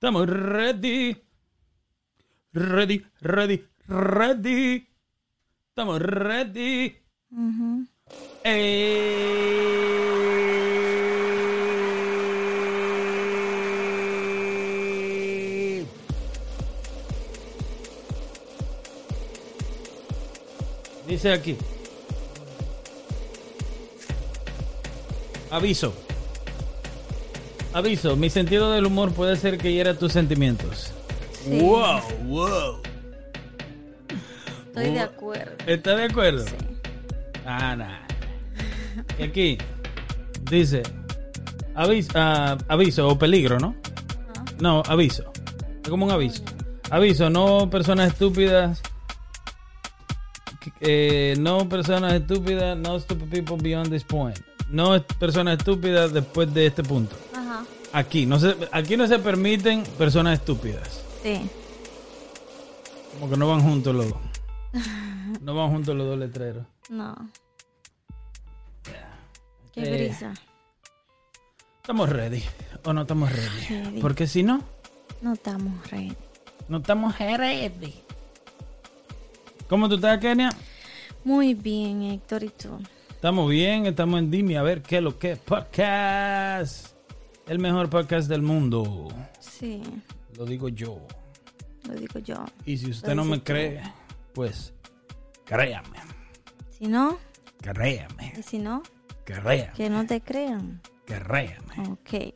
Estamos ready. Ready, ready, ready. Estamos ready. Ey. Dice aquí. Aviso. Aviso, mi sentido del humor puede ser que hiera tus sentimientos. Sí. Wow, wow. Estoy de acuerdo. ¿Estás de acuerdo? Sí. Ah, nah. Y aquí dice aviso, ah, aviso o peligro, ¿no? No, aviso. Es como un aviso. Aviso, no personas estúpidas. Eh, no personas estúpidas, no stupid people beyond this point. No personas estúpidas después de este punto. Aquí no se, aquí no se permiten personas estúpidas. Sí. Como que no van juntos los No van juntos los dos letreros. No. Qué Eh, brisa. Estamos ready. O no estamos ready. Ready. Porque si no, No estamos ready. no estamos ready. ¿Cómo tú estás, Kenia? Muy bien, Héctor, ¿y tú? Estamos bien, estamos en Dime a ver qué es lo que es podcast. El mejor podcast del mundo. Sí, Lo digo yo. lo digo yo. Y si usted no me cree, pues créame, Si no, créame, y si no, créame, que no te crean. créame. Ok.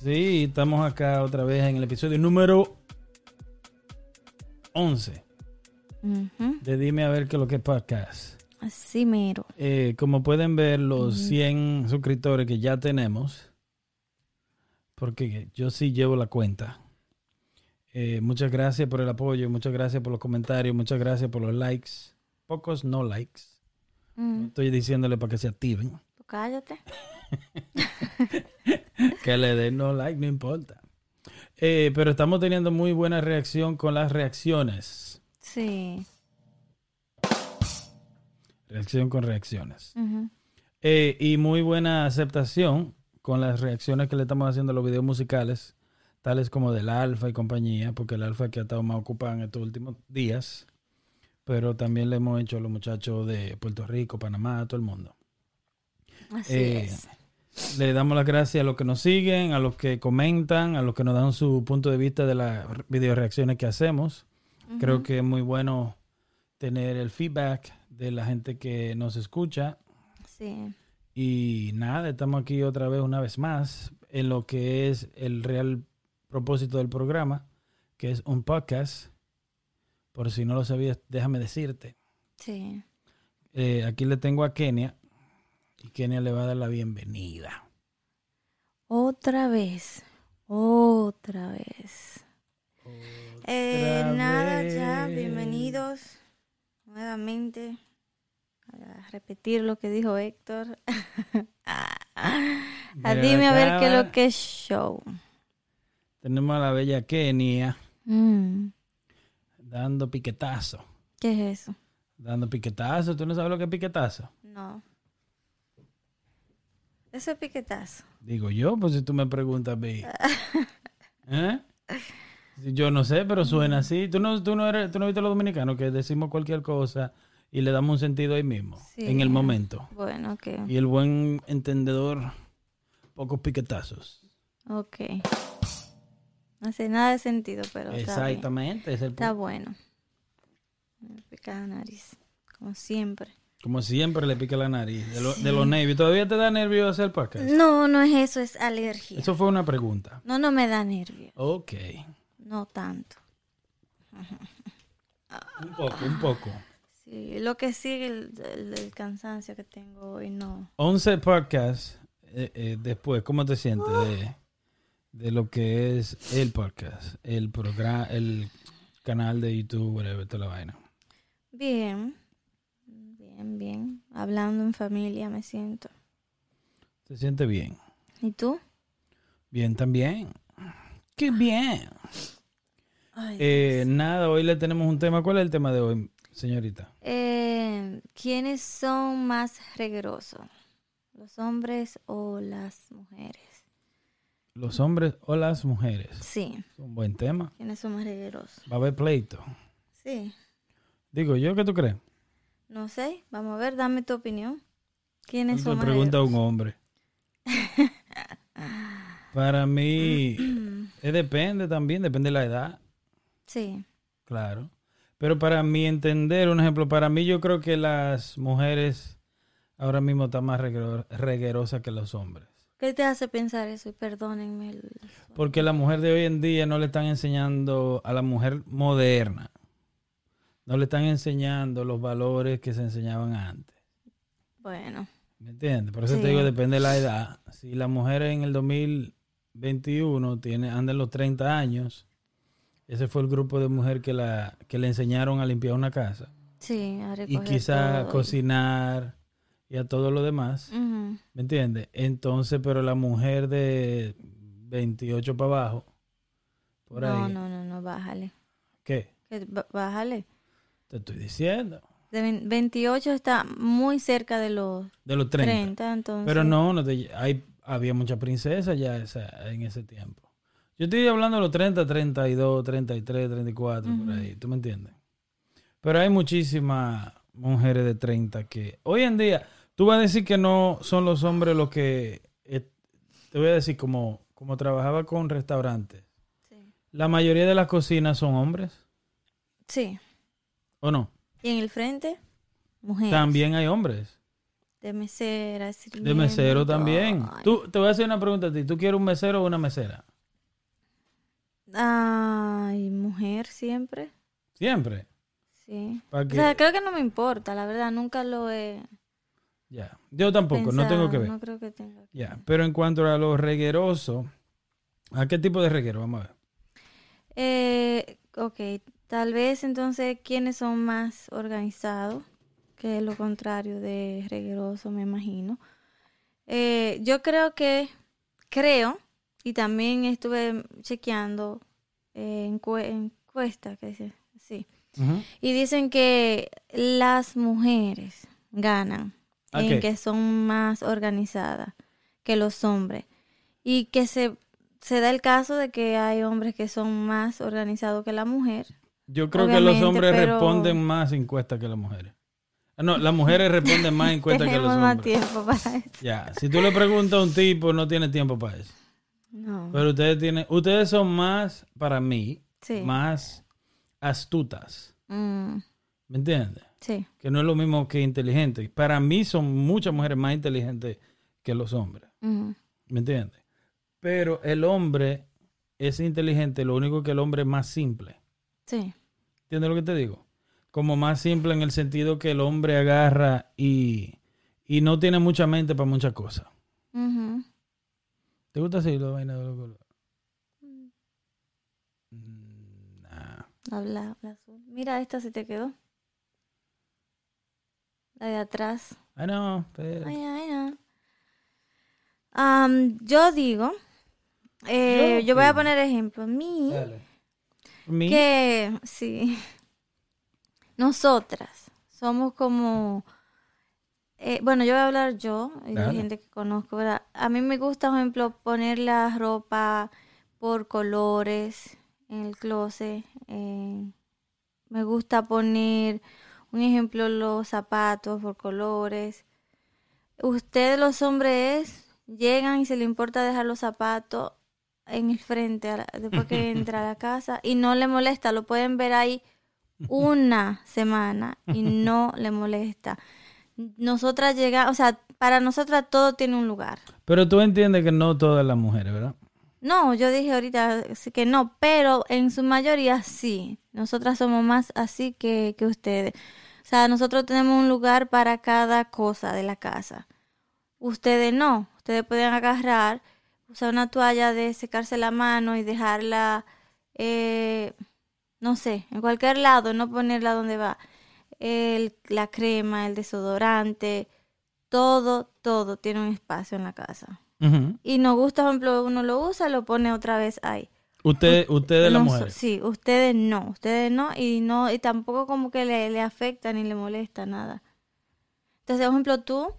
Sí, estamos acá otra vez en el episodio número 11 Ujú. de Dime a ver qué es lo que es podcast. Así mero. Eh, como pueden ver, los 100 suscriptores que ya tenemos, porque yo sí llevo la cuenta. Eh, muchas gracias por el apoyo, muchas gracias por los comentarios, muchas gracias por los likes. Pocos no likes. Mm, Estoy diciéndole para que se activen. pues cállate. Que le den no like, no importa. Eh, pero estamos teniendo muy buena reacción con las reacciones. Sí. Reacción con reacciones. Eh, y muy buena aceptación con las reacciones que le estamos haciendo a los videos musicales, tales como del Alfa y compañía, porque el Alfa que ha estado más ocupado en estos últimos días, pero también le hemos hecho a los muchachos de Puerto Rico, Panamá, a todo el mundo. Así Eh, es. Le damos las gracias a los que nos siguen, a los que comentan, a los que nos dan su punto de vista de las video reacciones que hacemos. Creo que es muy bueno tener el feedback de la gente que nos escucha Sí. Y nada, estamos aquí otra vez, una vez más, en lo que es el real propósito del programa, que es un podcast. Por si no lo sabías, déjame decirte. Sí. Eh, aquí le tengo a Kenia y Kenia le va a dar la bienvenida. Otra vez. Otra vez. Eh, Otra nada, ya, vez. bienvenidos nuevamente a repetir lo que dijo Héctor. a Ya dime a ver qué es lo que es show. Tenemos a la bella Kenia Mm, dando piquetazo. ¿Qué es eso? Dando piquetazo. ¿Tú no sabes lo que es piquetazo? No. Eso es piquetazo. Digo yo, pues si tú me preguntas mí. ¿Eh? Yo no sé, pero suena así. ¿Tú no, tú no, eres, tú no viste los dominicanos que decimos cualquier cosa y le damos un sentido ahí mismo, Sí. en el momento. Bueno, ok. Y el buen entendedor, pocos piquetazos. Ok. No hace nada de sentido, pero está, bien. Exactamente. Es el está bueno. Me pica la nariz, como siempre. como siempre le pica la nariz. De, lo- de los nervios. ¿Todavía te da nervio hacer podcast? No, no es eso, es alergia. Eso fue una pregunta. No, no me da nervio. Ok. No tanto. Un poco, un poco. Sí, lo que sigue el, el- el cansancio que tengo hoy, no. 11 podcasts eh, eh, después, ¿cómo te sientes de, de lo que es el podcast, el programa, el canal de YouTube, whatever, toda la vaina? Bien, bien, bien. Hablando en familia me siento. ¿Te sientes bien? ¿Y tú? Bien también. ¡Qué bien! Ay, Eh, nada, hoy le tenemos un tema. ¿Cuál es el tema de hoy, señorita? Eh, ¿Quiénes son más reguerosos? ¿Los hombres o las mujeres? los hombres o las mujeres. Sí. Es un buen tema. ¿Quiénes son más reguerosos? Va a haber pleito. Sí. Digo, ¿yo qué tú crees? No sé. Vamos a ver, dame tu opinión. ¿Quiénes son más pregunta a un hombre. Para mí, eh, depende también, depende de la edad, Sí. claro. Pero para mi entender, un ejemplo, para mí yo creo que las mujeres ahora mismo están más reguero- reguerosas que los hombres. ¿Qué te hace pensar eso? Y perdónenme. el- Porque la mujer de hoy en día no le están enseñando a la mujer moderna. No le están enseñando los valores que se enseñaban antes. Bueno. ¿Me entiendes? Por eso Sí. te digo, depende de la edad. Si la mujer en el 2021 tiene, anda en los 30 años, ese fue el grupo de mujer que, la, que le enseñaron a limpiar una casa. Sí, a Y recoger quizá todo y- cocinar y a todo lo demás. ¿Me entiendes? Entonces, pero la mujer de 28 para abajo, por No, ahí. no, no, no, bájale. ¿Qué? Bájale. Te estoy diciendo. De vein- 28 está muy cerca de los De los 30. 30, entonces. Pero no, no te, hay, había muchas princesas ya esa- en ese tiempo. Yo estoy hablando de los 30, 32, 33, 34, por ahí. ¿Tú me entiendes? Pero hay muchísimas mujeres de 30 que hoy en día, tú vas a decir que no son los hombres los que, eh, te voy a decir, como, como trabajaba con restaurantes, Sí. la mayoría de las cocinas son hombres, Sí. ¿o no? Y en el frente, mujeres. También hay hombres. De mesera, De mesero también. ay. Tú, te voy a hacer una pregunta a ti. ¿Tú quieres un mesero o una mesera? Ay, mujer siempre. Siempre. Sí. Para O sea, creo que no me importa, la verdad, nunca lo he Ya. Yo tampoco, no tengo que ver. No creo que tenga que Ya. Pero en cuanto a lo regueroso, ¿a qué tipo de reguero? Vamos a ver. Eh, ok, tal vez entonces quienes son más organizados, que es lo contrario de regueroso, me imagino. Eh, yo creo que, creo, y también estuve chequeando eh, encue- encuestas, que dice, sí, y dicen que las mujeres ganan ¿A en que son más organizadas que los hombres. Y que se, se da el caso de que hay hombres que son más organizados que la mujer. Yo creo que los hombres pero- responden más encuestas que las mujeres. Ah, No, las mujeres responden más encuestas que los Tenemos más hombres. tiempo para eso. Ya. Si tú le preguntas a un tipo, no tiene tiempo para eso. No. Pero ustedes tienen, ustedes son más, para mí, Sí. más astutas. Mm, ¿Me entiendes? sí. Que no es lo mismo que inteligentes. Para mí son muchas mujeres más inteligentes que los hombres. Ujú. ¿Me entiendes? Pero el hombre es inteligente, lo único que el hombre es más simple. Sí. ¿Entiendes lo que te digo? Como más simple en el sentido que el hombre agarra y, y no tiene mucha mente para muchas cosas. ¿Te gusta así la vaina de los colores? Mm, nah. Habla, habla azul. Mira, esta se te quedó. La de atrás. Ay, no, pero... Ay, ay, no. Yo digo, eh, Yo yo voy a poner ejemplo. Mi, Dale. Mi- que sí, nosotras somos como, eh, bueno, yo voy a hablar yo y de gente que conozco, ¿verdad? A mí me gusta, por ejemplo, poner la ropa por colores en el closet. eh, me gusta poner, un ejemplo, los zapatos por colores. Ustedes los hombres llegan y se le importa dejar los zapatos en el frente la- después que entra a la casa y no le molesta, lo pueden ver ahí una semana y no le molesta. Nosotras llegamos, o sea, para nosotras todo tiene un lugar. Pero tú entiendes que no todas las mujeres, ¿verdad? No, yo dije ahorita que no, pero en su mayoría sí. Nosotras somos más así que, que ustedes. O sea, nosotros tenemos un lugar para cada cosa de la casa. Ustedes no. Ustedes pueden agarrar, usar una toalla de secarse la mano y dejarla, eh, no sé, en cualquier lado, no ponerla donde va. El, la crema, el desodorante, todo, todo tiene un espacio en la casa y nos gusta, por ejemplo, uno lo usa, lo pone otra vez ahí. Usted, ustedes las mujeres. Sí, ustedes no, ustedes no, y no, y tampoco como que le, le afecta ni le molesta nada. Entonces, por ejemplo, tú,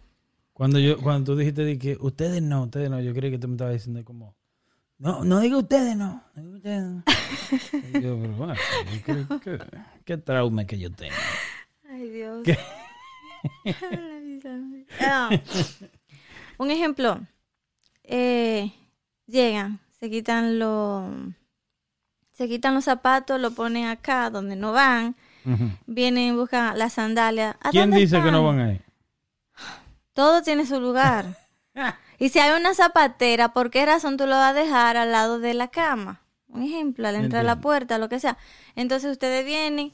Cuando yo, cuando tú dijiste de que ustedes no, ustedes no, yo creí que tú me estabas diciendo como No, no diga ustedes, no. ustedes, no. Yo, pero bueno, ¿qué, qué, qué trauma que yo tengo? Ay, Dios. ¿Qué? Ah, un ejemplo. Eh, llegan, se quitan los se quitan los zapatos, lo ponen acá donde no van, Ujú. vienen y buscan las sandalias. ¿A ¿Quién dónde dice que no van ahí? Todo tiene su lugar. y si hay una zapatera, ¿por qué razón tú lo vas a dejar al lado de la cama? Un ejemplo, al entrar a la puerta, lo que sea. Entonces ustedes vienen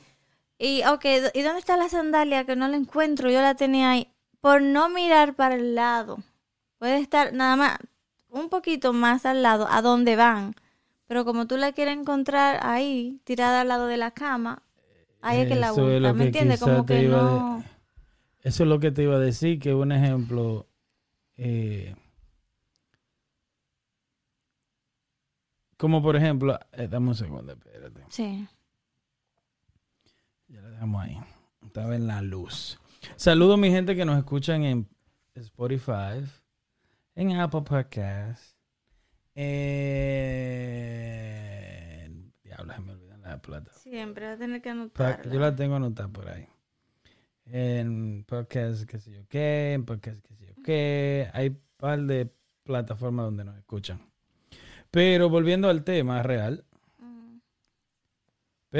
y, ok, ¿y dónde está la sandalia que no la encuentro? Yo la tenía ahí. Por no mirar para el lado. Puede estar nada más un poquito más al lado, a donde van. Pero como tú la quieres encontrar ahí, tirada al lado de la cama, ahí es que la Eso busca. es lo ¿Me entiendes? Como que de- no. Eso es lo que te iba a decir, que un ejemplo, eh, como por ejemplo, eh, dame un segundo, espérate, Sí. Dejamos ahí, estaba en la luz. Saludo a mi gente que nos escuchan en Spotify, en Apple Podcasts, en... Diablo, se me olvidan la plata. Siempre va a tener que anotar. Yo la tengo anotada por ahí. En podcast, qué sé yo qué, en podcast, qué sé yo qué. Hay un par de plataformas donde nos escuchan. Pero volviendo al tema real.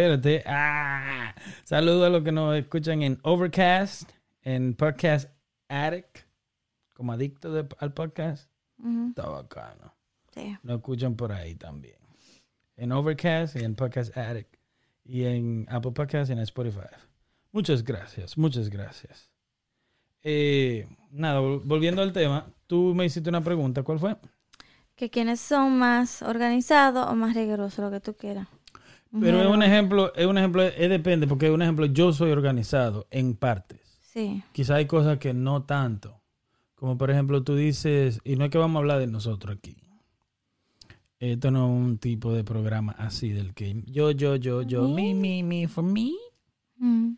Espérate. Ah, saludo a los que nos escuchan en Overcast, en Podcast Addict, como adicto de- al podcast. Está bacano. sí. Nos escuchan por ahí también. En Overcast y en Podcast Addict. Y en Apple Podcast y en Spotify. Muchas gracias, muchas gracias. Eh, nada, vol- volviendo al tema, tú me hiciste una pregunta, ¿cuál fue? Que quienes son más organizados o más rigurosos, lo que tú quieras. Pero es un ejemplo, es un ejemplo, es depende, porque un ejemplo, yo soy organizado en partes. Sí. Quizá hay cosas que no tanto. Como por ejemplo, tú dices, y no es que vamos a hablar de nosotros aquí. Esto no es un tipo de programa así del que yo, yo, yo, yo, me, me, me, for me. Mm,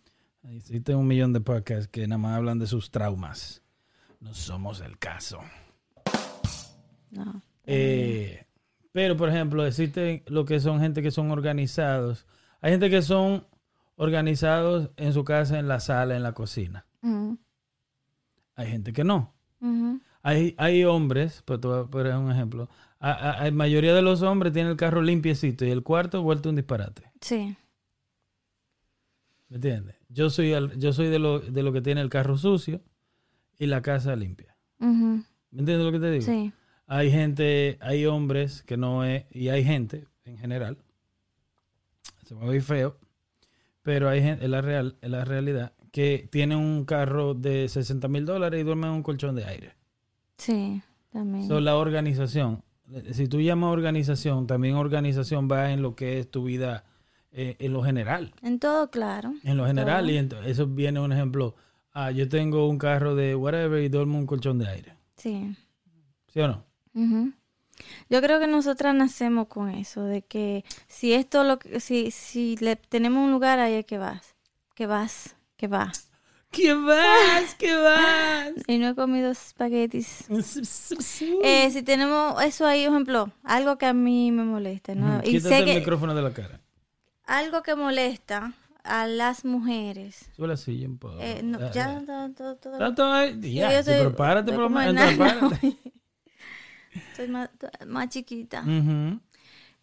Existe un millón de podcasts que nada más hablan de sus traumas. No somos el caso. no. Eh, pero, por ejemplo, existe lo que son gente que son organizados. Hay gente que son organizados en su casa, en la sala, en la cocina. Hay gente que no. ujú, Hay, hay hombres, pues te voy a poner un ejemplo. A- a- La mayoría de los hombres tienen el carro limpiecito y el cuarto vuelto un disparate. Sí. ¿Me entiendes? Yo soy, al- yo soy de lo, de lo que tiene el carro sucio y la casa limpia. ¿Me entiendes lo que te digo? Sí. Hay gente, hay hombres que no es, y hay gente en general, se me ve feo, pero hay gente, es la, real, es la realidad, que tiene un carro de 60 mil dólares y duerme en un colchón de aire. Sí. También. So, la organización, si tú llamas organización, también organización va en lo que es tu vida eh, en lo general. en todo, claro. En lo general, Todo. y eso viene un ejemplo. Ah, yo tengo un carro de whatever y duermo en un colchón de aire. Sí. ¿Sí o no? Ujú. Yo creo que nosotras nacemos con eso, de que si esto lo que, si, si le tenemos un lugar ahí es que vas, que vas, que vas. ¿Qué vas? ¿Qué vas? Y no he comido espaguetis. Eh, si tenemos eso ahí, por ejemplo, algo que a mí me molesta, ¿no? Y sé el que micrófono de la cara. algo que molesta a las mujeres. Sube la eh, no, ya todo, todo, todo-. Sí, yo pero párate por lo menos. Soy más, más chiquita.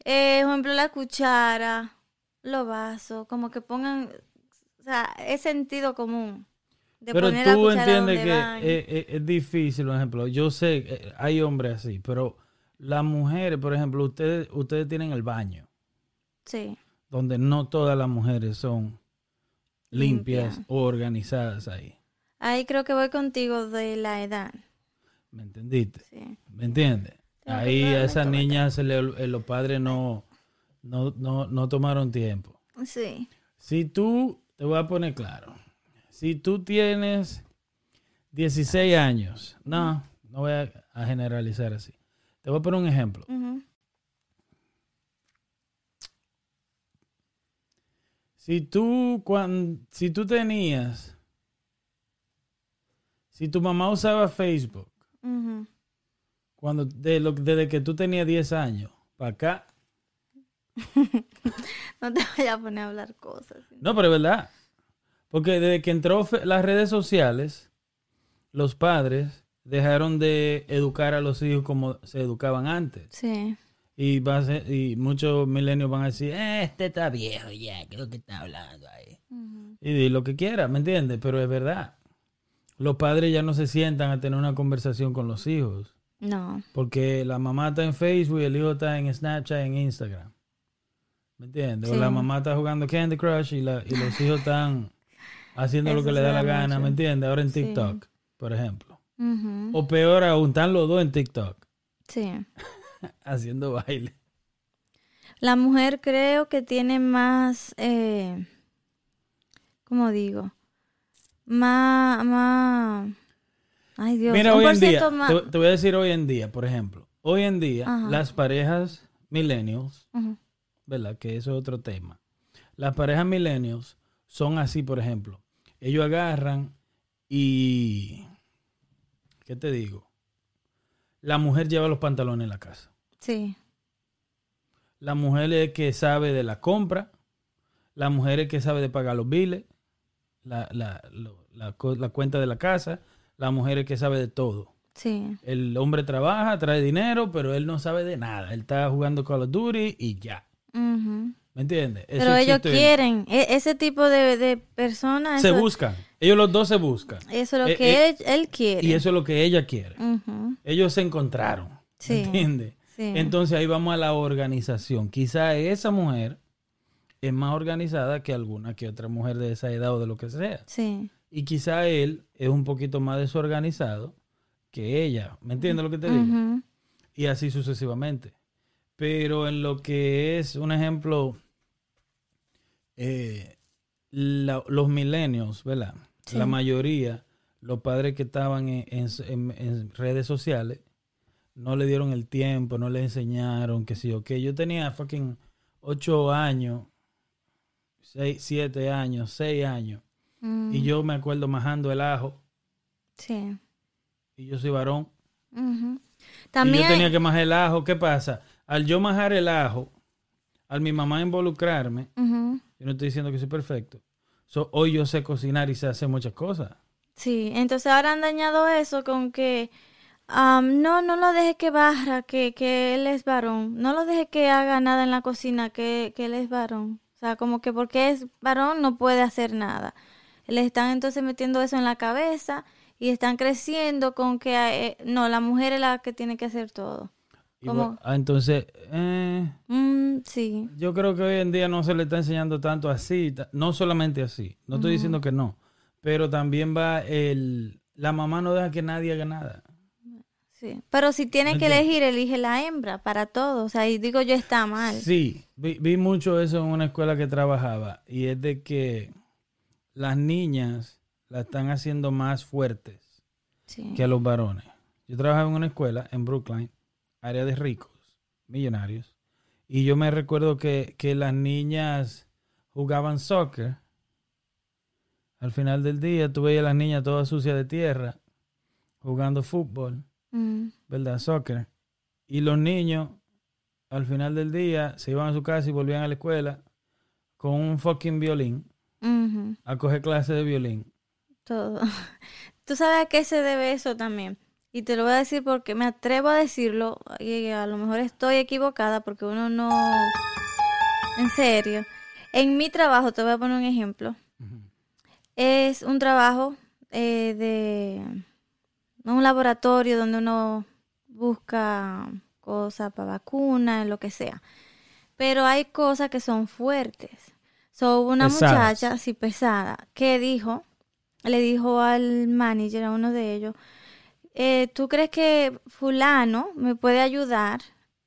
Eh, por ejemplo, la cuchara, los vasos, como que pongan, o sea, es sentido común. De Pero poner la tú cuchara entiendes donde que es, es- es difícil, por ejemplo. Yo sé, eh, hay hombres así, pero las mujeres, por ejemplo, ustedes, ustedes tienen el baño, Sí, donde no todas las mujeres son limpias Limpia. o organizadas ahí. ahí creo que voy contigo de la edad. ¿Me entendiste? Sí, ¿Me entiendes? Ahí a esas niñas se le eh, los padres no, no, no, no tomaron tiempo. sí, Si tú, te voy a poner claro, si tú tienes 16 años, no, no voy a, a generalizar así. Te voy a poner un ejemplo. Si tú, cuan- si tú tenías, si tu mamá usaba Facebook, cuando de lo- desde que tú tenías 10 años, para acá. no te vayas a poner a hablar cosas. No, pero es verdad. Porque desde que entró las redes sociales, los padres dejaron de educar a los hijos como se educaban antes. Sí. Y, va a ser- y muchos milenios van a decir, "Eh, este está viejo ya, ¿qué es lo que está hablando ahí? Y di lo que quiera, ¿me entiendes? Pero es verdad. Los padres ya no se sientan a tener una conversación con los hijos. No. Porque la mamá está en Facebook y el hijo está en Snapchat, en Instagram. ¿Me entiendes? O la mamá está jugando Candy Crush y, la- y los hijos están haciendo lo que le da la gana. ¿me entiendes? Ahora en Sí. TikTok, por ejemplo. O peor aún, están los dos en TikTok Sí. haciendo baile. La mujer creo que tiene más, eh, ¿cómo digo? Más, más, ay Dios, Mira, un hoy en día, más. te, te voy a decir hoy en día, por ejemplo. Hoy en día, Ajá. las parejas millennials. ¿verdad? Que eso es otro tema. Las parejas millennials son así, por ejemplo. Ellos agarran y... ¿Qué te digo? La mujer lleva los pantalones en la casa. Sí, La mujer es que sabe de la compra. La mujer es que sabe de pagar los biles. La, la, la la cuenta de la casa. La mujer es que sabe de todo. sí, El hombre trabaja, trae dinero, pero él no sabe de nada. Él está jugando Call of Duty y ya. ¿Me entiendes? Eso Pero ellos quieren, e- ese tipo de, de personas, Se eso, buscan. Ellos los dos se buscan. eso es lo Eh, que eh, él, él quiere. Y eso es lo que ella quiere. Ellos se encontraron. Sí. ¿Me entiendes? Sí. Entonces ahí vamos a la organización. Quizá esa mujer es más organizada que alguna que otra mujer de esa edad o de lo que sea. Sí, Y quizá él es un poquito más desorganizado que ella. ¿Me entiendes lo que te digo? Y así sucesivamente. Pero en lo que es un ejemplo, eh, la- los milenios, ¿verdad? Sí. La mayoría, los padres que estaban en, en- en- en redes sociales, no le dieron el tiempo, no le enseñaron, que sí, ok. Yo tenía fucking ocho años, seis, siete años, seis años, mm, y yo me acuerdo majando el ajo, sí. y yo soy varón, ujú. Y También yo tenía que majar el ajo. ¿Qué pasa? Al yo majar el ajo, al mi mamá involucrarme, yo no estoy diciendo que soy perfecto. So, hoy yo sé cocinar y sé hacer muchas cosas. Sí, entonces ahora han dañado eso con que am, no, no lo deje que barra, que, que él es varón. No lo deje que haga nada en la cocina, que, que él es varón. Sea, como que porque es varón no puede hacer nada. Le están entonces metiendo eso en la cabeza y están creciendo con que eh, no, la mujer es la que tiene que hacer todo. Ah, entonces, eh, Mm, sí, yo creo que hoy en día no se le está enseñando tanto así, no solamente así. No estoy diciendo que no, pero también va el... La mamá no deja que nadie haga nada. Sí. Pero si tiene ¿Me que elegir, elige la hembra para todo. O sea, y digo yo está mal. Sí, vi, vi mucho eso en una escuela que trabajaba y es de que las niñas la están haciendo más fuertes Sí. que a los varones. Yo trabajaba en una escuela en Brookline, área de ricos, millonarios, y yo me recuerdo que, que las niñas jugaban soccer. Al final del día, tú veías a las niñas todas sucias de tierra jugando fútbol, Mm, ¿verdad? Soccer. Y los niños, al final del día, se iban a su casa y volvían a la escuela con un fucking violín a coger clases de violín. Todo. Tú sabes a qué se debe eso también. Y te lo voy a decir porque me atrevo a decirlo y a lo mejor estoy equivocada porque uno no... En serio. En mi trabajo, te voy a poner un ejemplo. Es un trabajo eh, de un laboratorio donde uno busca cosas para vacunas, lo que sea. Pero hay cosas que son fuertes. So, hubo una Pesadas. muchacha, así pesada, que dijo, le dijo al manager, a uno de ellos, eh, ¿tú crees que fulano me puede ayudar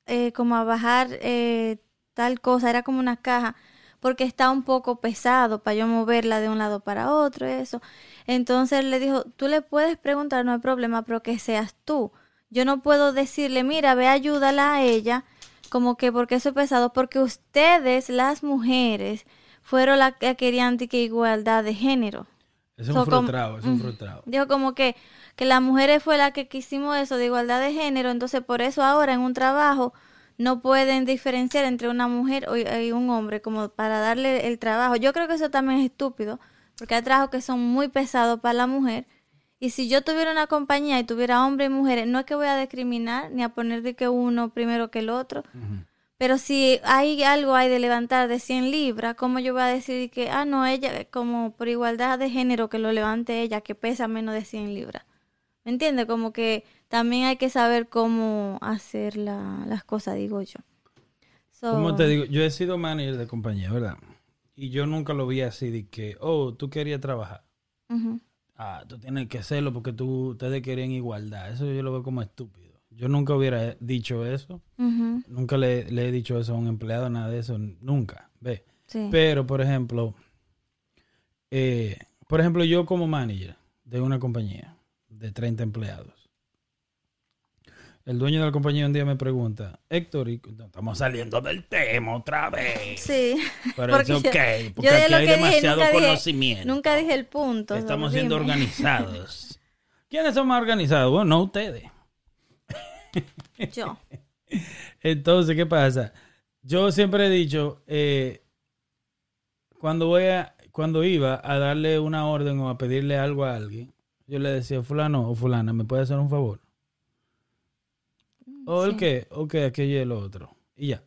eh, como a bajar eh, tal cosa? Era como una caja, porque está un poco pesado para yo moverla de un lado para otro, eso. Entonces le dijo, tú le puedes preguntar, no hay problema, pero que seas tú. Yo no puedo decirle, mira, ve, ayúdala a ella, como que porque eso es pesado, porque ustedes, las mujeres, fueron las que querían que igualdad de género. Es un So, como- frustrado, es un frustrado. Dijo como que, que las mujeres fue la que quisimos eso de igualdad de género, entonces por eso ahora en un trabajo no pueden diferenciar entre una mujer o- y un hombre como para darle el trabajo. Yo creo que eso también es estúpido, porque hay trabajos que son muy pesados para la mujer. Y si yo tuviera una compañía y tuviera hombres y mujeres, no es que voy a discriminar ni a poner de que uno primero que el otro. Pero si hay algo hay de levantar de 100 libras, ¿cómo yo voy a decir que, ah, no, ella, como por igualdad de género, que lo levante ella, que pesa menos de 100 libras? ¿Me entiendes? Como que también hay que saber cómo hacer la- las cosas, digo yo. So, Como te digo, yo he sido manager de compañía, ¿verdad? Y yo nunca lo vi así de que, oh, tú querías trabajar. Ah, tú tienes que hacerlo porque tú, ustedes querían igualdad. Eso yo lo veo como estúpido. Yo nunca hubiera dicho eso. Nunca le, le he dicho eso a un empleado, nada de eso. Nunca. Ve. sí. Pero, por ejemplo, eh, por ejemplo, yo como manager de una compañía de 30 empleados, el dueño de la compañía un día me pregunta, Héctor, y- no, estamos saliendo del tema otra vez. Sí. Pero Porque es ok, yo porque aquí hay dije, demasiado dije- conocimiento. Nunca dije el punto. Estamos siendo dime. organizados. ¿Quiénes son más organizados? Bueno, no ustedes. Yo. Entonces, ¿qué pasa? Yo siempre he dicho, eh, cuando voy a, cuando iba a darle una orden o a pedirle algo a alguien, yo le decía, fulano o fulana, ¿me puede hacer un favor? O el qué, o qué, aquello y el otro. Y ya.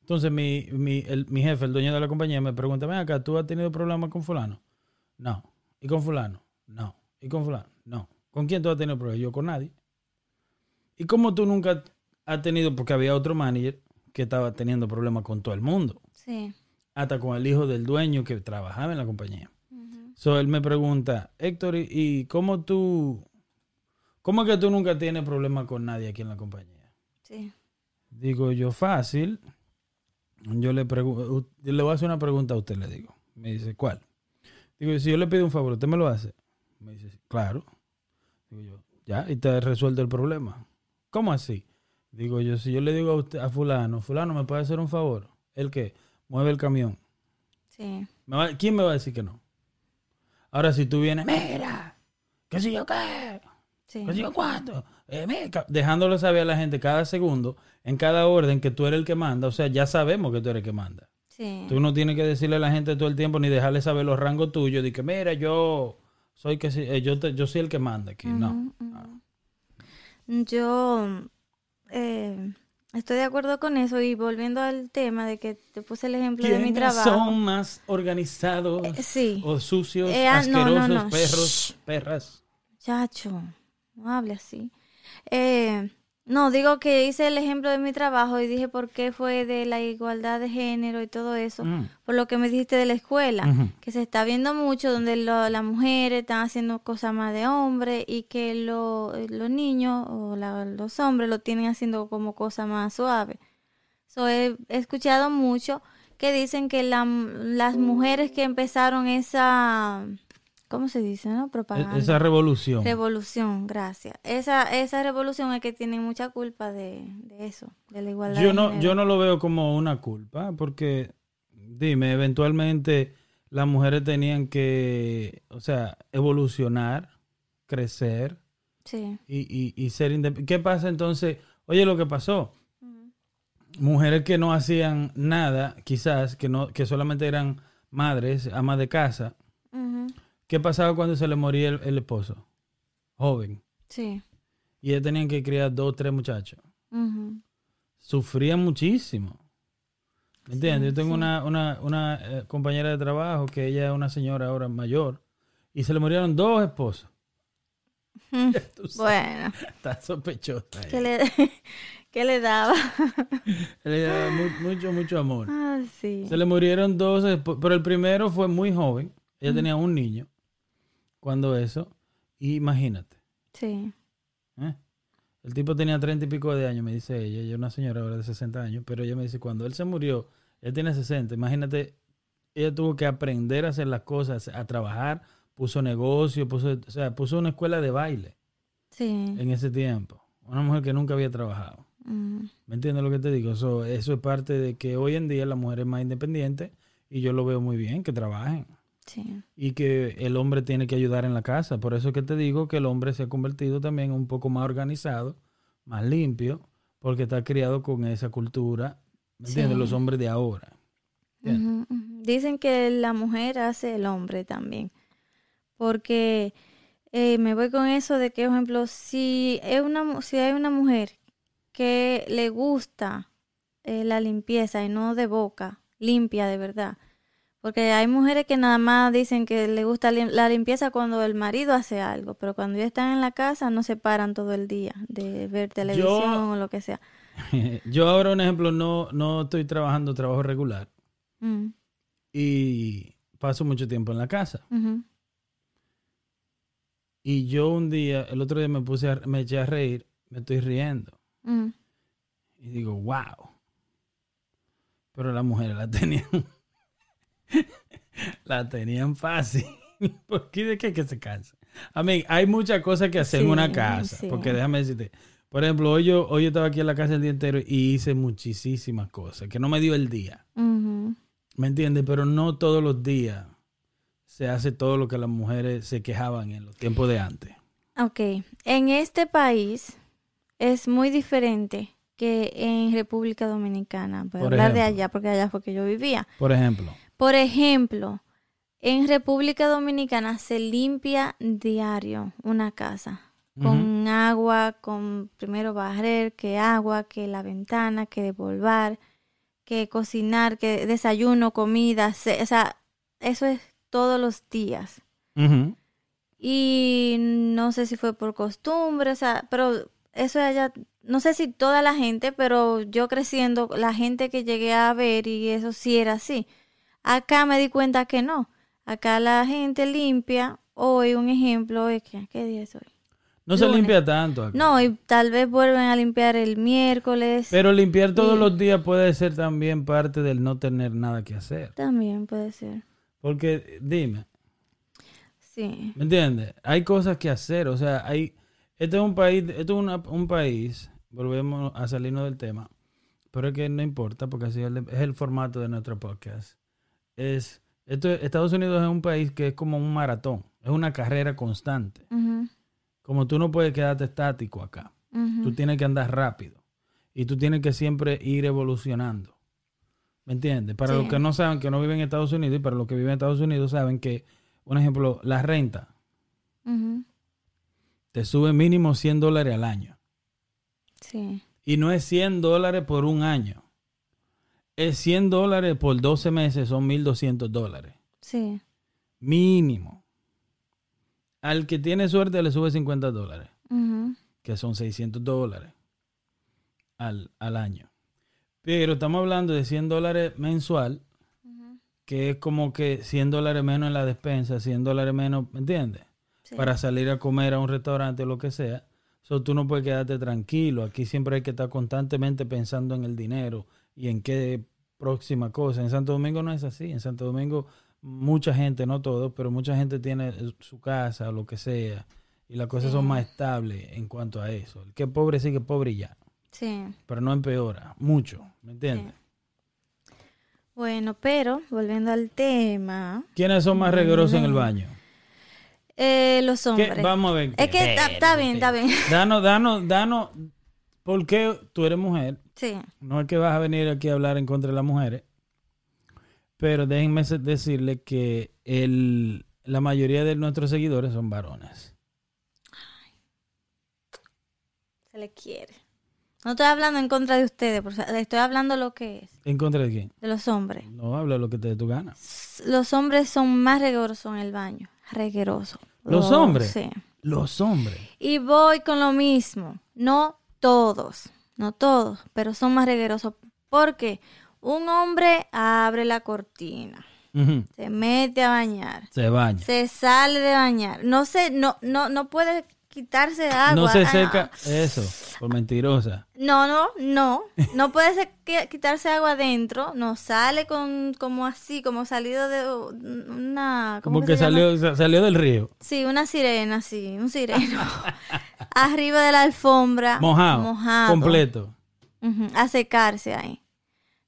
Entonces mi, mi, el- mi jefe, el dueño de la compañía, me pregunta, ven acá, ¿tú has tenido problemas con fulano? No. ¿Y con fulano? No. ¿Y con fulano? No. ¿Con quién tú has tenido problemas? Yo con nadie. ¿Y cómo tú nunca has tenido, porque había otro manager que estaba teniendo problemas con todo el mundo, Sí. hasta con el hijo del dueño que trabajaba en la compañía? So, él me pregunta, Héctor, ¿y- ¿y cómo tú, cómo es que tú nunca tienes problemas con nadie aquí en la compañía? Sí. Digo yo, fácil. Yo le pregunto, le voy a hacer una pregunta a usted, le digo. Me dice, ¿cuál? Digo, si yo le pido un favor, ¿usted me lo hace? Me dice, claro. Digo yo, ya, y te resuelto el problema. ¿Cómo así? Digo yo, si yo le digo a usted, a fulano, fulano, ¿me puede hacer un favor? ¿El qué? Mueve el camión. Sí. Me va- ¿Quién me va a decir que no? Ahora si tú vienes, mira, qué sé yo qué, Sí. qué sé yo cuánto, eh, mira, dejándolo saber a la gente cada segundo, en cada orden que tú eres el que manda, o sea, ya sabemos que tú eres el que manda. Sí. Tú no tienes que decirle a la gente todo el tiempo ni dejarle saber los rangos tuyos, de que mira, yo soy que eh, yo te- yo soy el que manda aquí, no. Yo eh, estoy de acuerdo con eso y volviendo al tema de que te puse el ejemplo de mi ¿Quiénes trabajo. son más organizados Eh, sí. o sucios, Eh, ah, asquerosos, no, no. perros, perras? Chacho, no hable así. Eh, no, digo que hice el ejemplo de mi trabajo y dije por qué fue de la igualdad de género y todo eso, Mm. por lo que me dijiste de la escuela, que se está viendo mucho donde lo- las mujeres están haciendo cosas más de hombre y que lo- los niños o la- los hombres lo tienen haciendo como cosa más suave. So, he, he escuchado mucho que dicen que la- las mujeres que empezaron esa, ¿cómo se dice? No? Propaganda. E- Esa revolución. Revolución, gracias. Esa, esa revolución es que tiene mucha culpa de, de eso, de la igualdad. Yo no, yo no lo veo como una culpa, porque, dime, eventualmente las mujeres tenían que, o sea, evolucionar, crecer Sí. y, y, y ser independientes. ¿Qué pasa entonces? Oye, lo que pasó, mujeres que no hacían nada, quizás, que, no, que solamente eran madres, amas de casa. ¿Qué pasaba cuando se le moría el, el esposo? Joven. Sí. Y ellas tenían que criar dos, tres muchachos. Ujú. sufrían muchísimo. ¿Me entiendes? Yo tengo sí. una, una, una eh, compañera de trabajo que ella es una señora ahora mayor y se le murieron dos esposos. Bueno, Está sospechosa. ¿qué le, ¿qué le daba? Le daba mu- mucho, mucho amor. Ah, sí. Se le murieron dos, espo- pero el primero fue muy joven. Ella tenía un niño cuando eso. Imagínate. Sí. ¿eh? El tipo tenía treinta y pico de años, me dice ella. Ella es una señora ahora de 60 años. Pero ella me dice, cuando él se murió, él tiene 60. Imagínate, ella tuvo que aprender a hacer las cosas, a trabajar. Puso negocio, puso, o sea, puso una escuela de baile Sí. en ese tiempo. Una mujer que nunca había trabajado. Mm, ¿Me entiendes lo que te digo? So, eso es parte de que hoy en día la mujer es más independiente y yo lo veo muy bien, que trabajen. Sí. Y que el hombre tiene que ayudar en la casa. Por eso es que te digo que el hombre se ha convertido también un poco más organizado, más limpio, porque está criado con esa cultura. Sí. Los hombres de ahora. Dicen que la mujer hace el hombre también. Porque eh, me voy con eso de que, por ejemplo, si, es una, si hay una mujer que le gusta eh, la limpieza y no de boca, limpia de verdad. Porque hay mujeres que nada más dicen que le gusta lim- la limpieza cuando el marido hace algo, pero cuando ya están en la casa no se paran todo el día de ver televisión o lo que sea. Yo ahora, un ejemplo, no, no estoy trabajando trabajo regular Mm, y paso mucho tiempo en la casa. Y yo un día, el otro día me puse, a- me eché a reír, me estoy riendo. mm. Y digo, wow. Pero las mujeres la tenían, la tenían fácil. ¿Por qué de qué que se cansa? A mí, hay muchas cosas que hacer en una casa. sí. Porque déjame decirte, por ejemplo, hoy yo, hoy yo estaba aquí en la casa el día entero y hice muchísimas cosas, que no me dio el día. ¿Me entiendes? Pero no todos los días se hace todo lo que las mujeres se quejaban en los tiempos de antes. Ok, en este país es muy diferente que en República Dominicana. Voy a Por hablar de allá porque allá fue que yo vivía. Por ejemplo, Por ejemplo, en República Dominicana se limpia diario una casa con agua, con primero barrer, que agua, que la ventana, que devolver, que cocinar, que desayuno, comida, se- o sea, eso es todos los días. Y no sé si fue por costumbre, o sea, pero eso allá, no sé si toda la gente, pero yo creciendo, la gente que llegué a ver y eso sí era así. Acá me di cuenta que no. Acá la gente limpia. Hoy, un ejemplo, es que, ¿qué día es hoy? no se limpia tanto. acá. No, y tal vez vuelven a limpiar el miércoles. Pero limpiar todos Y- los días puede ser también parte del no tener nada que hacer. También puede ser. Porque, dime, Sí. ¿me entiendes? Hay cosas que hacer. O sea, hay. Este es un país, esto es una- un país, volvemos a salirnos del tema, pero es que no importa porque así es el, es el formato de nuestro podcast. Es, esto, Estados Unidos es un país que es como un maratón, es una carrera constante. Como tú no puedes quedarte estático acá. Tú tienes que andar rápido. Y tú tienes que siempre ir evolucionando. ¿Me entiendes? Para Sí. los que no saben, que no viven en Estados Unidos, y para los que viven en Estados Unidos saben que, un ejemplo, la renta te sube mínimo 100 dólares al año. Sí. Y no es 100 dólares por un año. Es 100 dólares por 12 meses, son 1.200 dólares. Sí. Mínimo. Al que tiene suerte le sube 50 dólares. Que son 600 dólares al, al año. Pero estamos hablando de 100 dólares mensual, que es como que 100 dólares menos en la despensa, 100 dólares menos, ¿me entiendes? Sí. Para salir a comer a un restaurante o lo que sea. So, tú no puedes quedarte tranquilo. Aquí siempre hay que estar constantemente pensando en el dinero y en qué próxima cosa. En Santo Domingo no es así. En Santo Domingo mucha gente, no todos, pero mucha gente tiene su casa o lo que sea. Y las cosas Sí. son más estables en cuanto a eso. El que es pobre sigue pobre ya. Sí. Pero no empeora. Mucho. ¿Me entiendes? Bueno, pero volviendo al tema, ¿Quiénes son más rigurosos en el baño? eh, los ¿Qué? hombres. Vamos a ver. Es que está bien, está bien. Danos, danos, danos. ¿Por qué tú eres mujer? Sí. No es que vas a venir aquí a hablar en contra de las mujeres. Pero déjenme decirle que el, la mayoría de nuestros seguidores son varones. Se le quiere. No estoy hablando en contra de ustedes, estoy hablando lo que es, ¿En contra de quién? de los hombres. No habla lo que te dé tu gana. Los hombres son más reguerosos en el baño. Reguerosos. ¿Los Oh, hombres? Sí. Los hombres. Y voy con lo mismo. No todos, no todos, pero son más reguerosos. Porque un hombre abre la cortina, se mete a bañar, Se baña. se sale de bañar. No se, no, no, no puede quitarse agua. No se Ah, seca. Eso. Por mentirosa. No, no, no. No puede se- que- quitarse agua adentro. No sale con como así, como salido de una. ¿cómo Como que salió, sa- salió del río. Sí, una sirena, sí, un sireno. Arriba de la alfombra. Mojado. Mojado. Completo. A secarse ahí.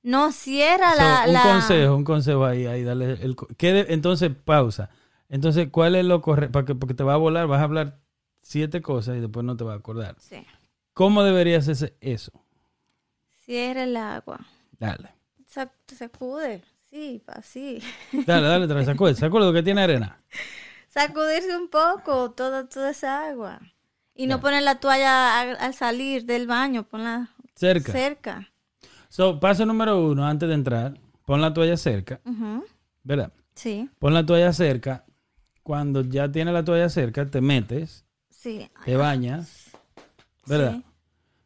No cierra So, la. un la- consejo, un consejo ahí, ahí, dale el, ¿qué de- entonces, pausa. Entonces, ¿cuál es lo correcto? Porque, porque te va a volar, vas a hablar siete cosas y después no te vas a acordar. Sí. ¿Cómo debería hacerse eso? Cierra el agua. Dale. Sac- sacude. Sí, así. Dale, dale, trae, sacude. Sacude lo que tiene arena. Sacudirse un poco toda, toda esa agua. Y no poner la toalla al, al salir del baño, ponla Cerca. cerca. So, paso número uno, antes de entrar, pon la toalla cerca, ¿verdad? Sí, Pon la toalla cerca. Cuando ya tienes la toalla cerca, te metes, sí. te bañas, ¿verdad? Sí.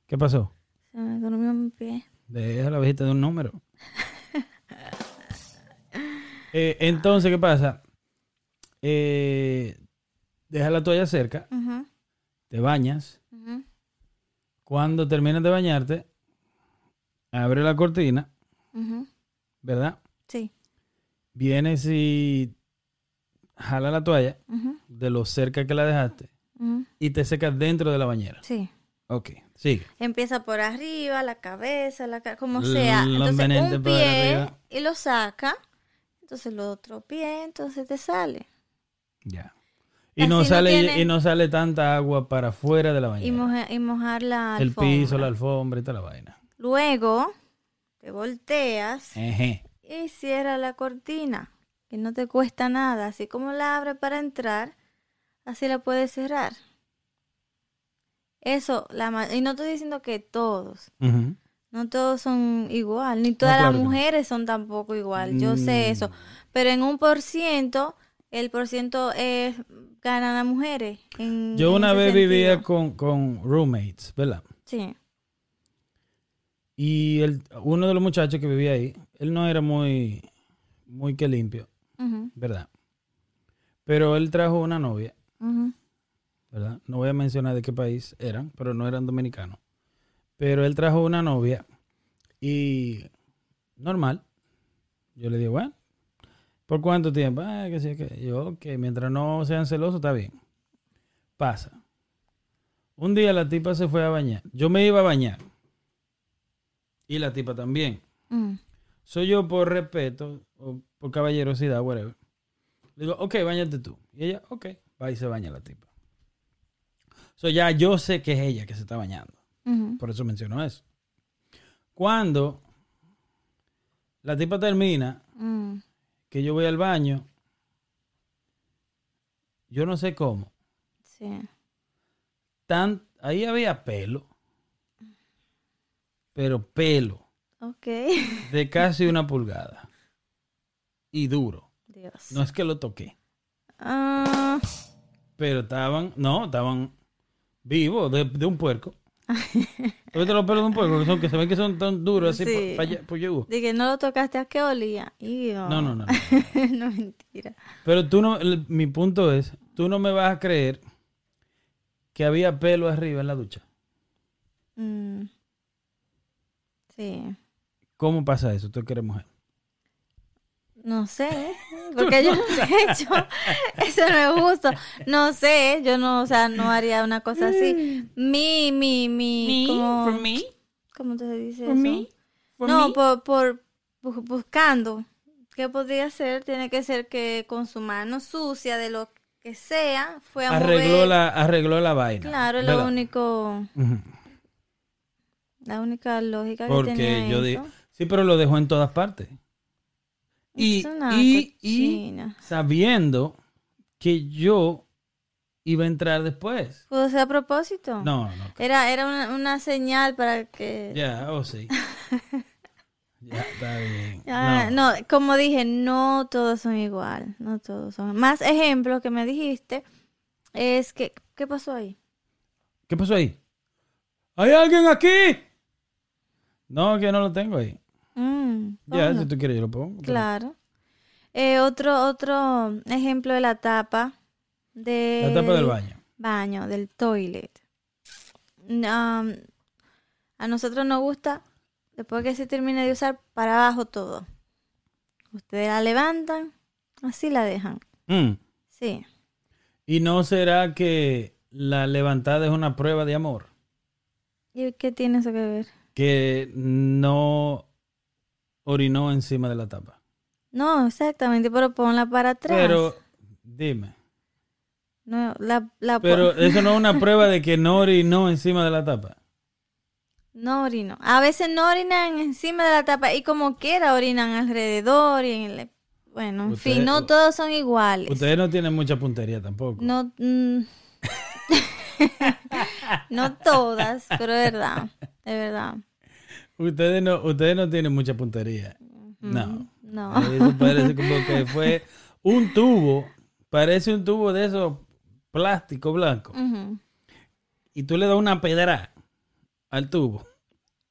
¿Qué pasó? Se me durmió mi pie. Deja la visita de un número. Eh, entonces, ¿qué pasa? Eh, deja la toalla cerca, te bañas. Cuando termines de bañarte, abre la cortina, ¿verdad? Sí. Vienes y jala la toalla de lo cerca que la dejaste y te secas dentro de la bañera. Sí. Ok, sigue. Empieza por arriba, la cabeza, la cara, como sea. Entonces un pie y lo saca. Entonces el otro pie, entonces te sale. Ya. Y Así no, no sale, tiene- y no sale tanta agua para afuera de la Y, bañera. moja- y mojar la El alfombra. piso, la alfombra y toda la vaina. Luego te volteas Ejé. y cierra la cortina, que no te cuesta nada. Así como la abre para entrar, así la puedes cerrar. Eso, la y no estoy diciendo que todos, no todos son igual, ni todas claro las no. mujeres son tampoco igual, yo sé Mm. eso. Pero en un por ciento, el por ciento es, ganan las mujeres. en- Yo en una vez vivía con, con roommates, ¿verdad? Sí. Y el, uno de los muchachos que vivía ahí, él no era muy, muy que limpio, ¿verdad? Pero él trajo una novia, No voy a mencionar de qué país eran, pero no eran dominicanos. Pero él trajo una novia y normal. Yo le digo, bueno, ¿por cuánto tiempo? Ah, que sí, que yo, ok, mientras no sean celosos, está bien. Pasa. Un día la tipa se fue a bañar. Yo me iba a bañar. Y la tipa también. Soy yo por respeto o por caballerosidad, whatever. Le digo, ok, bañate tú. Y ella, ok, va y se baña la tipa. So ya yo sé que es ella que se está bañando. Por eso menciono eso. Cuando la tipa termina, Mm, que yo voy al baño, yo no sé cómo. sí. Tan, ahí había pelo. Pero pelo. Ok. De casi una pulgada. Y duro. Dios. No es que lo toqué. Ah, Pero estaban, no, estaban vivos de, de un puerco. ¿Tú viste los pelos de un puerco? Que, son, que se ven que son tan duros así Sí. pa- pa yugo. de que no lo tocaste, ¿a qué olía? No, no, no. no. no, mentira. Pero tú no, el- mi punto es, tú no me vas a creer que había pelo arriba en la ducha. Mm. Sí. ¿Cómo pasa eso? Tú que eres mujer. No sé, porque yo no he hecho, eso no es justo. No sé, yo no, o sea, no haría una cosa así. Mi, mi, mi, como, me, ¿cómo te dice for eso? me, for no, me. por, por bu- buscando. ¿Qué podría ser? Tiene que ser que con su mano sucia de lo que sea fue a arregló mover. la, arregló la vaina. Claro, es lo ¿verdad? único, la única lógica que Porque tenía yo eso. sí, pero lo dejó en todas partes. Y, y, y sabiendo que yo iba a entrar después. ¿Pudo ser a propósito? No, no. Era, era una, una señal para que... Ya, oh sí. ya, está bien. Ah, no. no. como dije, no todos son igual, no todos son. Más ejemplo que me dijiste es que, ¿qué pasó ahí? ¿Qué pasó ahí? ¿Hay alguien aquí? No, que no lo tengo ahí. Mm, Ya, si tú quieres yo lo pongo. Claro. Eh, otro, otro ejemplo de la tapa de La tapa del baño. baño, del toilet. Um, a nosotros nos gusta, después que se termine de usar, para abajo todo. Ustedes la levantan, así la dejan. Mm. Sí. ¿Y no será que la levantada es una prueba de amor? ¿Y qué tiene eso que ver? Que no orinó encima de la tapa. No, exactamente, pero ponla para atrás. Pero, dime. no, la, la Pero eso no es una prueba de que no orinó encima de la tapa. No orino. A veces no orinan encima de la tapa y como quiera orinan alrededor y en el... Bueno, en Ustedes- fin, no todos son iguales. Ustedes no tienen mucha puntería tampoco. No, mm, no todas, pero es verdad, es verdad. Ustedes no, ustedes no tienen mucha puntería. No. No. Eso parece como que fue un tubo. Parece un tubo de esos plástico blanco. Y tú le das una pedra al tubo.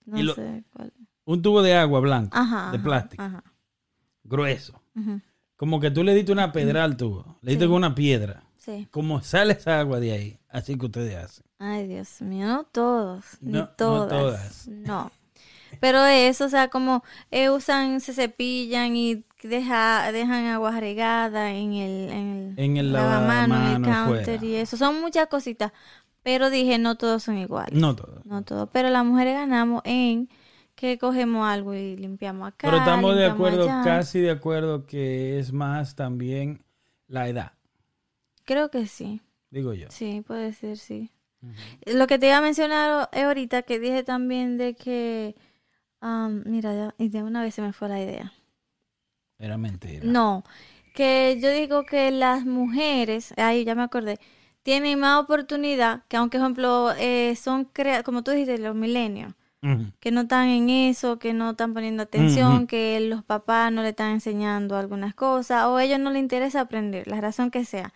No Y lo- sé cuál. Un tubo de agua blanco. Ajá. de plástico. Ajá. Grueso. Como que tú le diste una pedra al tubo. Le diste Sí. con una piedra. Sí. Como sale esa agua de ahí. Así que ustedes hacen. Ay, Dios mío, no todos, No- ni no todas. todas. No. Pero eso, o sea, como eh, usan, se cepillan y deja, dejan agua regada en el, en el, En el lavamano, en el lavamanos, counter fuera. y eso. Son muchas cositas. Pero dije, no todos son iguales. No todo. No todos. Pero las mujeres ganamos en que cogemos algo y limpiamos acá. Pero estamos de acuerdo, allá. casi de acuerdo que es más también la edad. Creo que sí. Digo yo. Sí, puede ser, sí. Lo que te iba a mencionar eh, ahorita, que dije también de que, am, mira, ya- una vez se me fue la idea. Era mentira. No, que yo digo que las mujeres, ahí ya me acordé, tienen más oportunidad que aunque, por ejemplo, eh, son, crea como tú dijiste, los milenios, que no están en eso, que no están poniendo atención, que los papás no le están enseñando algunas cosas, o a ellos no les interesa aprender, la razón que sea.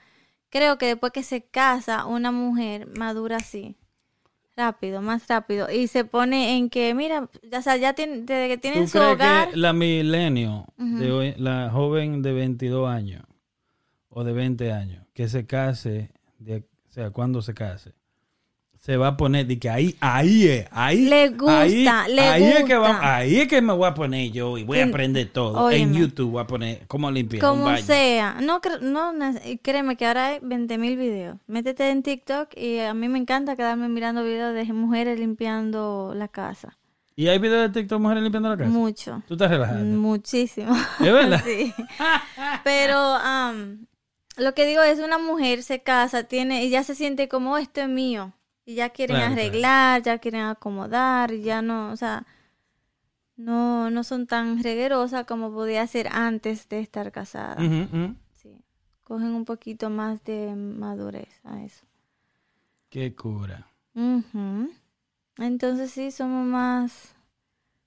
Creo que después que se casa una mujer madura así, rápido, más rápido, y se pone en que, mira, ya, o sea, ya tiene, desde que tienen ¿Tú su hogar, que la milenio, de hoy, la joven de 22 años o de 20 años, que se case, de- o sea, cuando se case, se va a poner de que ahí, ahí es, ahí, Le gusta, ahí, le ahí es que va- gusta. ahí es que me voy a poner yo y voy a aprender todo. óyeme. En YouTube voy a poner cómo limpiar un como baño. sea, no, no, créeme que ahora hay 20 mil videos. Métete en TikTok y a mí me encanta quedarme mirando videos de mujeres limpiando la casa. ¿Y hay videos de TikTok mujeres limpiando la casa? Mucho. Tú estás relajando. Muchísimo. ¿Es verdad? sí. Pero am, lo que digo es, una mujer se casa, tiene y ya se siente como "Oh, esto es mío. Y ya quieren Claro, claro. arreglar, ya quieren acomodar, y ya no, o sea, no, no son tan reguerosas como podía ser antes de estar casada. Sí. Cogen un poquito más de madurez a eso. Qué cura. Entonces sí, somos más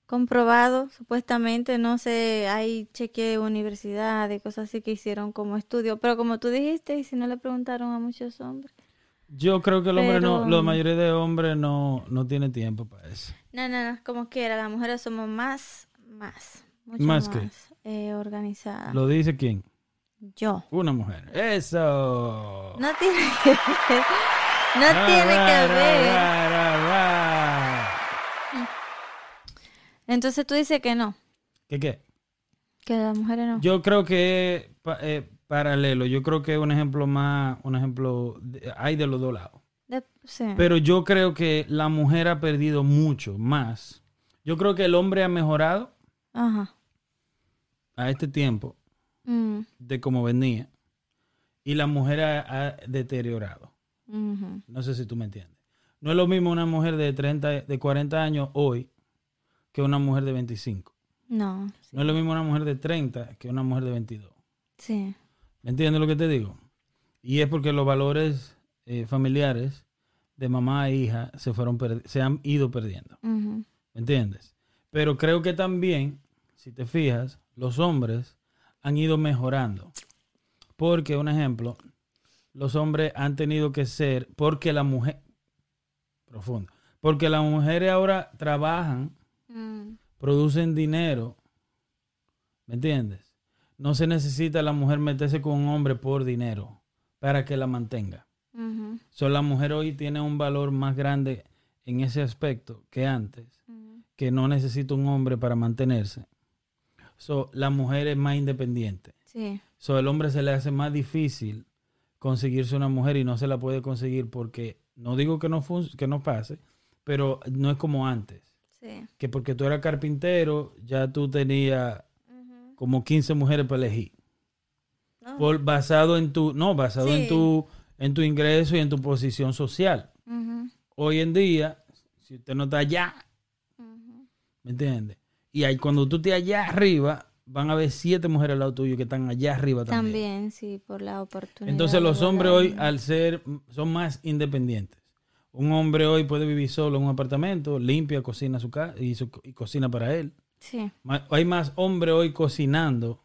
comprobados, supuestamente, no sé, hay cheque universidades, cosas así que hicieron como estudio, pero como tú dijiste, y si no le preguntaron a muchos hombres. Yo creo que el hombre no, la mayoría de hombres no, no tiene tiempo para eso. No, no, no, como quiera, las mujeres somos más, más, mucho ¿Más más, qué? eh, organizadas. ¿Lo dice quién? Yo. Una mujer. Eso. No tiene que ver, no tiene que ver. Entonces tú dices que no, ¿Qué qué? que las mujeres no. Yo creo que eh, paralelo. Yo creo que es un ejemplo más, un ejemplo hay de los dos lados. De- sí. Pero yo creo que la mujer ha perdido mucho más. Yo creo que el hombre ha mejorado Ajá. a este tiempo Mm, de cómo venía y la mujer ha, ha deteriorado. No sé si tú me entiendes. No es lo mismo una mujer de 30, de 40 años hoy que una mujer de 25. No, No es lo mismo una mujer de 30 que una mujer de 22. sí. ¿Me entiendes lo que te digo? Y es porque los valores eh, familiares de mamá e hija se, fueron se han ido perdiendo. ¿Me entiendes? Pero creo que también, si te fijas, los hombres han ido mejorando. Porque, un ejemplo, los hombres han tenido que ser, porque la mujer, profundo, porque las mujeres ahora trabajan, Mm, producen dinero, ¿me entiendes? No se necesita la mujer meterse con un hombre por dinero para que la mantenga. So, la mujer hoy tiene un valor más grande en ese aspecto que antes que no necesita un hombre para mantenerse. So, la mujer es más independiente. Sí, So, el hombre se le hace más difícil conseguirse una mujer y no se la puede conseguir porque, no digo que no, que no pase, pero no es como antes. sí. Que porque tú eras carpintero, ya tú tenías. Como 15 mujeres para elegir. Por, basado en tu, no, basado en tu, en tu ingreso y en tu posición social. Hoy en día, si usted no está allá, ¿Me entiendes? Y ahí, cuando tú estés allá arriba, van a haber siete mujeres al lado tuyo que están allá arriba también. También, sí, por la oportunidad. Entonces los hombres hoy, al ser, son más independientes. Un hombre hoy puede vivir solo en un apartamento, limpia, cocina su casa y, su- y cocina para él. Sí. Hay más hombres hoy cocinando,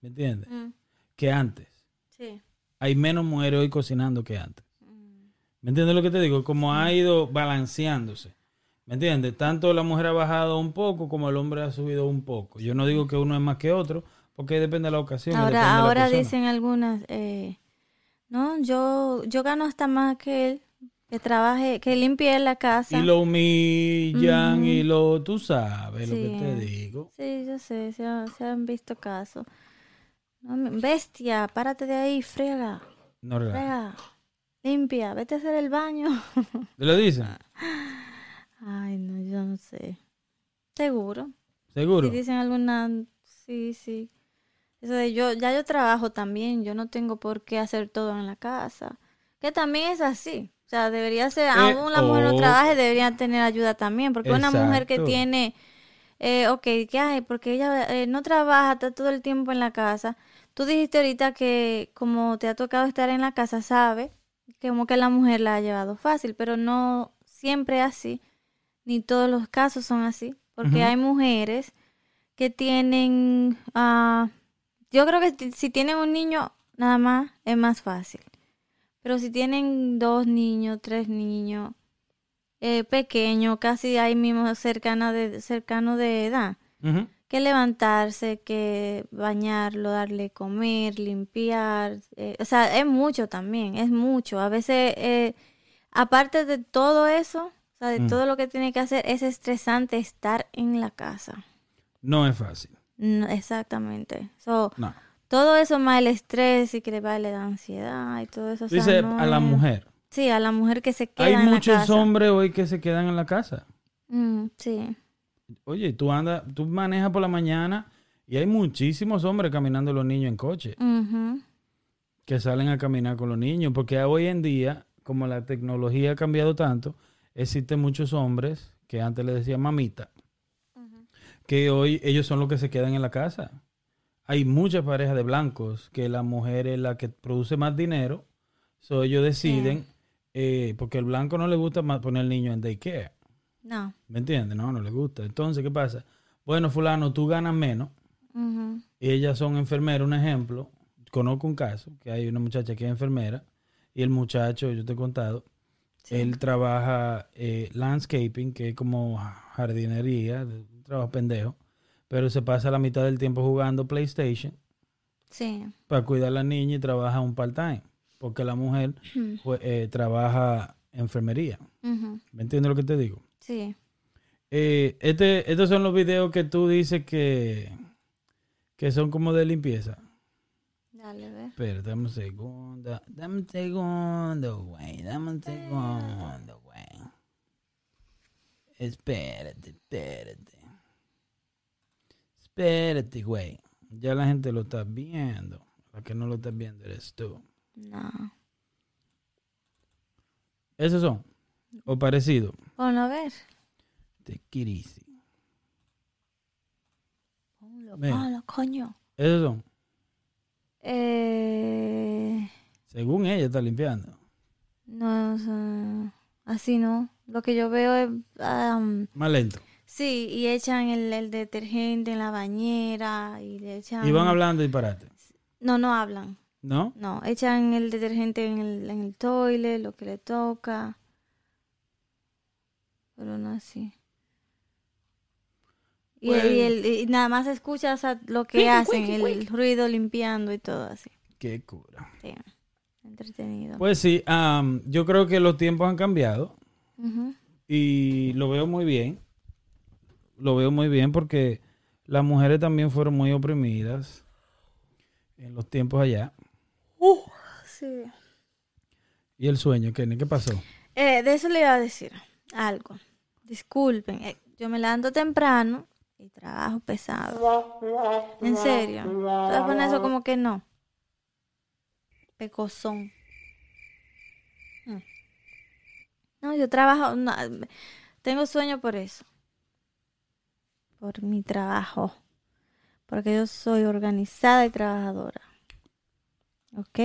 ¿me entiendes? Mm, Que antes. Sí. Hay menos mujeres hoy cocinando que antes. Mm. ¿Me entiendes lo que te digo? Como ha ido balanceándose. ¿Me entiendes? Tanto la mujer ha bajado un poco como el hombre ha subido un poco. Yo no digo que uno es más que otro, porque depende de la ocasión. Ahora, la ahora dicen algunas, eh, no, yo, yo gano hasta más que él, que trabaje, que limpie la casa. Y lo humillan y lo... Tú sabes lo que te digo. Sí, yo sé, se, ha- se han visto casos. No, bestia, párate de ahí, frega, No frega, limpia, vete a hacer el baño. ¿Te lo dicen? Ay, no, yo no sé. Seguro. ¿Seguro? Si dicen alguna, sí, sí. Eso de yo, ya yo trabajo también, yo no tengo por qué hacer todo en la casa. Que también es así. O sea, debería ser, aún la mujer no oh. trabaje, debería tener ayuda también. Porque una mujer que tiene, eh, ok, ¿qué hay? Porque ella eh, no trabaja, está todo el tiempo en la casa. Tú dijiste ahorita que como te ha tocado estar en la casa, sabe que como que la mujer la ha llevado fácil, pero no siempre es así, ni todos los casos son así, porque hay mujeres que tienen, ah, yo creo que si tienen un niño nada más es más fácil, pero si tienen dos niños, tres niños, eh, pequeños, casi ahí mismo cercana de, cercano de edad, que levantarse, que bañarlo, darle comer, limpiar, eh, o sea, es mucho también, es mucho. A veces, eh, aparte de todo eso, o sea, de todo lo que tiene que hacer, es estresante estar en la casa. No es fácil. No, exactamente. So, No. Todo eso más el estrés y que le vale la ansiedad y todo eso. o sea, Dice no a la es- mujer. Sí, a la mujer que se queda Hay en la muchos casa. hombres hoy que se quedan en la casa. Mm, sí. Oye, tú andas, tú manejas por la mañana y hay muchísimos hombres caminando los niños en coche que salen a caminar con los niños, porque hoy en día, como la tecnología ha cambiado tanto, existen muchos hombres que antes le decían mamita, que hoy ellos son los que se quedan en la casa. Hay muchas parejas de blancos que la mujer es la que produce más dinero, so ellos deciden, eh, porque el blanco no le gusta más poner el niño en daycare. No. ¿Me entiendes? No, no le gusta. Entonces, ¿qué pasa? Bueno, fulano, tú ganas menos. Ellas son enfermeras, un ejemplo. Conozco un caso, que hay una muchacha que es enfermera y el muchacho, yo te he contado, Sí. él trabaja eh, landscaping, que es como jardinería, un trabajo pendejo, pero se pasa la mitad del tiempo jugando PlayStation Sí. para cuidar a la niña y trabaja un part-time, porque la mujer pues, eh, trabaja enfermería. ¿Me entiendes lo que te digo? Sí. Eh, este, estos son los videos que tú dices que, que son como de limpieza. Dale, ve. Espera, dame un segundo. Dame un segundo, güey. Dame un segundo, güey. Espérate, espérate. Espérate, güey. Ya la gente lo está viendo. La que no lo está viendo eres tú. No. Esos son. O parecido. Ponlo a ver. Te easy. Ponlo, ponlo, coño. Esos son. Eh, Según ella está limpiando. no, o sea, así no. Lo que yo veo es... am, Más lento. Sí, y echan el, el detergente en la bañera y le echan... Y van hablando disparate. No, no hablan. ¿No? No, echan el detergente en el, en el toilet, lo que le toca. Pero no así. Y, Pues- y el- y nada más escuchas a lo que hacen, el ruido limpiando y todo así. Qué cura. Sí, entretenido. Pues sí, am, yo creo que los tiempos han cambiado y lo veo muy bien. Lo veo muy bien porque las mujeres también fueron muy oprimidas en los tiempos allá. Sí. ¿Y el sueño, Kenny? ¿Qué pasó? Eh, de eso le iba a decir algo. Disculpen, eh, yo me levanto temprano y trabajo pesado. En serio. ¿Te vas a poner eso como que no? Pecozón. Mm. No, yo trabajo, no, tengo sueño por eso. Por mi trabajo. Porque yo soy organizada y trabajadora. ¿Ok?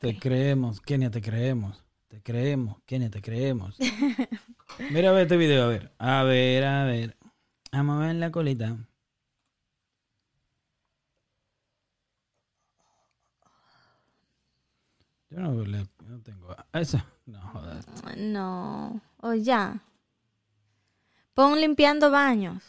Te creemos, Kenia, te creemos. Te creemos, Kenia, te creemos. Mira a ver este video, a ver. A ver, a ver. Vamos a ver la colita. Yo no, le- no tengo. Eso. No, joder. No. O ya. Pon limpiando baños.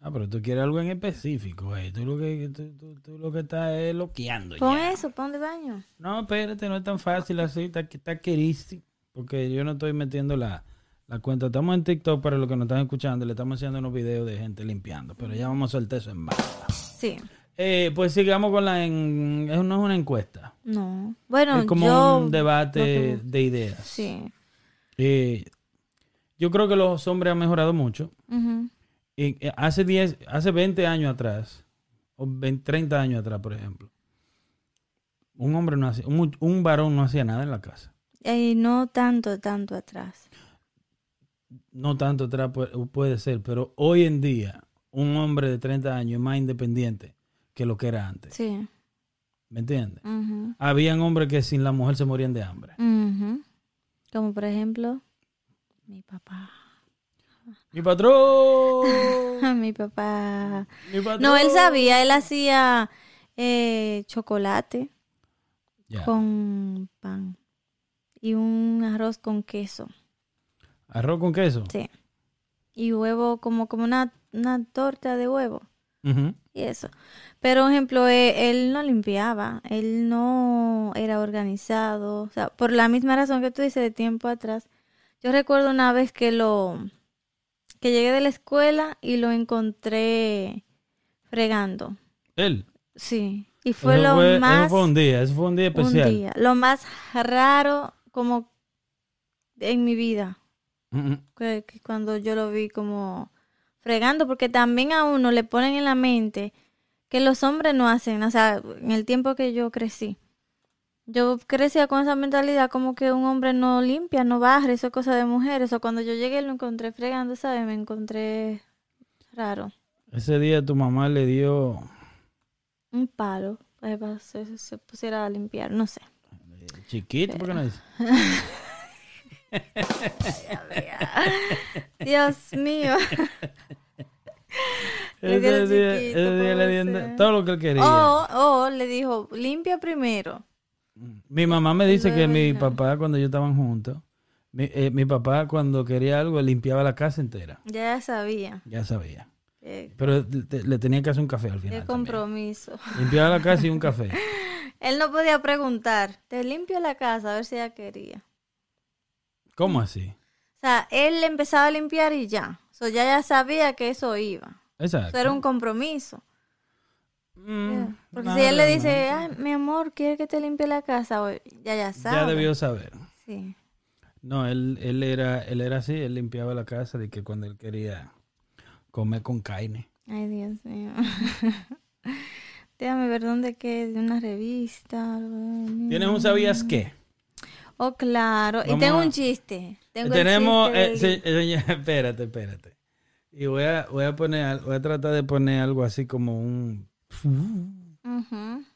Ah, pero tú quieres algo en específico, eh. Tú lo que, tú, tú- tú lo que estás es loqueando Pon ya. eso, pon de baño. No, espérate, no es tan fácil así, está, está querísimo. Porque yo no estoy metiendo la, la cuenta. Estamos en TikTok para los que nos están escuchando. Le estamos haciendo unos videos de gente limpiando. Pero ya vamos a soltar eso en banda. Sí. Eh, pues sigamos con la... En, es- no es una encuesta. No. Bueno, es como yo... un debate de ideas. Sí. Eh, yo creo que los hombres han mejorado mucho. Y, eh, hace 10, hace 20 años atrás, o 20, 30 años atrás, por ejemplo, un hombre no hacía, un, un varón no hacía nada en la casa. Y no tanto, tanto atrás. No tanto atrás puede, puede ser, pero hoy en día, un hombre de 30 años es más independiente que lo que era antes. Sí. ¿Me entiendes? Ujú. Habían hombres que sin la mujer se morían de hambre. Como por ejemplo, mi papá. ¡Mi patrón! mi papá. ¡Mi patrón! No, él sabía, él hacía eh, chocolate con pan y un arroz con queso. Arroz con queso. Sí. Y huevo, como, como una, una torta de huevo. Y eso. Pero, por ejemplo, eh, él no limpiaba, él no era organizado. O sea, por la misma razón que tú dices de tiempo atrás. Yo recuerdo una vez que lo que llegué de la escuela y lo encontré fregando. Él. Sí. Y fue Eso lo fue, eso más fue un día, eso fue un día un especial. día, lo más raro como en mi vida. Que, que cuando yo lo vi como fregando, porque también a uno le ponen en la mente que los hombres no hacen, o sea, en el tiempo que yo crecí, yo crecía con esa mentalidad como que un hombre no limpia, no barre, eso es cosa de mujeres, o cuando yo llegué lo encontré fregando, ¿sabes? Me encontré raro, Ese día tu mamá le dio un palo, para que se, se pusiera a limpiar, no sé. chiquito, ¿por qué no dice? Dios mío. Ese día, chiquito, ese día le dio todo lo que él quería. O, o le dijo, limpia primero. Mi mamá me dice que mi papá, cuando ellos estaban juntos, mi, eh, mi papá cuando quería algo limpiaba la casa entera. Ya sabía. Ya sabía. Qué, Pero te- le tenía que hacer un café al qué final. también. compromiso. Limpiaba la casa y un café. Él no podía preguntar, te limpio la casa, a ver si ella quería. ¿Cómo así? O sea, él empezaba a limpiar y ya. O sea, ya ya sabía que eso iba. Exacto. Eso era un compromiso. Mm, Porque si él le dice, ay, mi amor, ¿quiere que te limpie la casa? O- ya ya sabe. Ya debió saber. Sí. No, él, él era, él era así, él limpiaba la casa de que cuando él quería comer con carne. Ay, Dios mío. Déjame ver dónde quede, de una revista. ¿Tienes un sabías qué? Oh, claro. y tengo a- un chiste. Tengo el Tenemos, eh, se- señor, espérate, espérate. Y voy a, voy a poner, voy a tratar de poner algo así como un...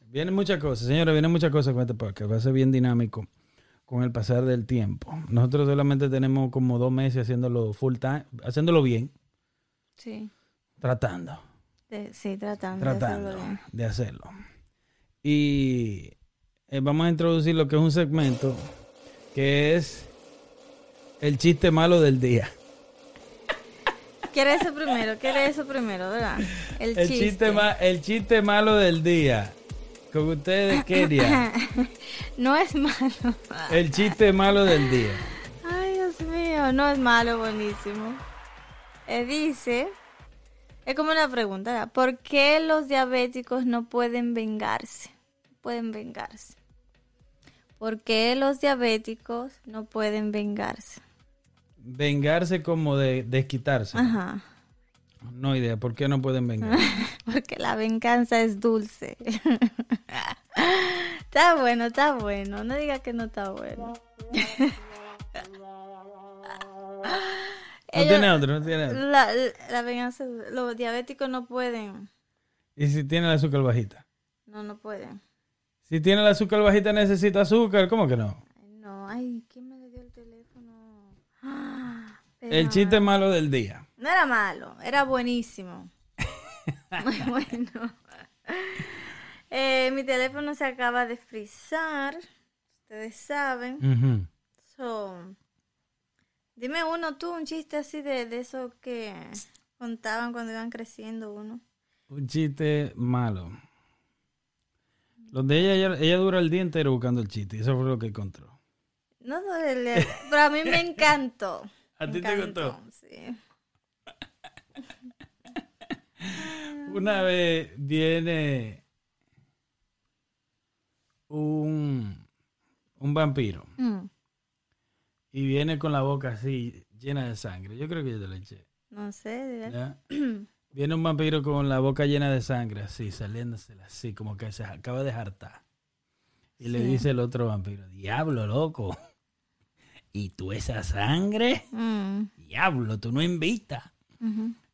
Vienen muchas cosas, señores, vienen muchas cosas con este podcast. Va a ser bien dinámico con el pasar del tiempo. Nosotros solamente tenemos como dos meses haciéndolo full time, haciéndolo bien, Sí. tratando, De- sí, tratando. de tratando hacerlo bien. de hacerlo. Y eh, vamos a introducir lo que es un segmento que es el chiste malo del día. ¿Quiere eso primero? ¿Quiere eso primero, verdad? El, El chiste. chiste, ma- el chiste malo del día. Con ustedes, Keria. no es malo. El chiste malo del día. Ay, Dios mío. No es malo, buenísimo. Eh, dice... Es como una pregunta, ¿verdad? ¿Por qué los diabéticos no pueden vengarse? Pueden vengarse. ¿Por qué los diabéticos no pueden vengarse? Vengarse como de desquitarse. Ajá. No idea. ¿Por qué no pueden vengar? Porque la venganza es dulce. está bueno, está bueno. No diga que no está bueno. No Ellos- tiene otro, no tiene otro. La, la venganza, los diabéticos no pueden. Y si tiene el azúcar bajita. No, no pueden. Si tiene el azúcar bajita necesita azúcar, ¿cómo que no? Ay, No, ay, ¿quién me le dio el teléfono? Ah, El chiste malo del día. No era malo, era buenísimo. Muy bueno. Eh, mi teléfono se acaba de frizar. Ustedes saben. So, dime uno tú, un chiste así de, de eso que contaban cuando iban creciendo uno. Un chiste malo. Donde ella, ella, ella dura el día entero buscando el chiste. Eso fue lo que encontró. No pero a mí me encantó. ¿A ti te gustó? Sí. Una vez viene un, un vampiro Mm, y viene con la boca así llena de sangre. Yo creo que yo te lo eché. no sé. Viene un vampiro con la boca llena de sangre, así, saliéndosela así, como que se acaba de hartar. Y le dice el otro vampiro, diablo, loco. ¿Y tú esa sangre? Mm, Diablo, tú no invitas.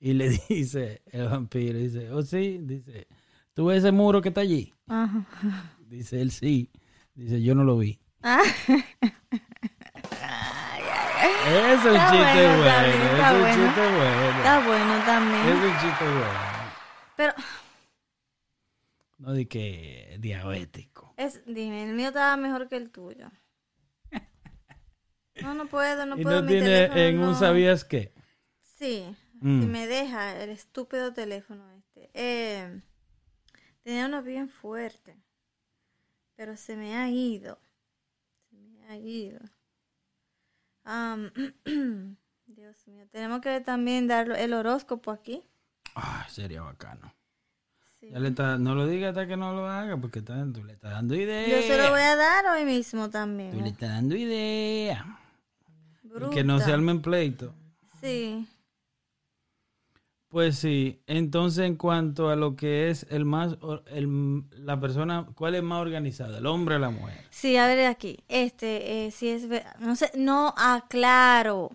Y le dice el vampiro, dice, oh sí, dice, ¿tú ves ese muro que está allí? Ajá. Dice él, sí. Dice, yo no lo vi. Ah, Es un Está chiste bueno, bueno, bien, está es un bueno. chiste bueno. está bueno también. Es un chiste bueno. Pero No di que diabético. es, dime, el mío estaba mejor que el tuyo. No, no puedo, no y puedo. no mi tiene teléfono en un no. sabías qué. Sí, Mm. si me deja el estúpido teléfono este. Eh, tenía uno bien fuerte, pero se me ha ido. Se me ha ido. Am, Dios mío, tenemos que también dar el horóscopo aquí. Ah, sería bacano. Sí. Ya le está, no lo diga hasta que no lo haga, porque está- tú le estás dando idea. Yo se lo voy a dar hoy mismo Tú le también. estás dando idea. Y Bruta. que no se armen pleito. Sí. Pues sí, entonces en cuanto a lo que es el más, el, la persona, ¿cuál es más organizada? ¿El hombre o la mujer? Sí, a ver aquí. Este, eh, si es no sé, no aclaro.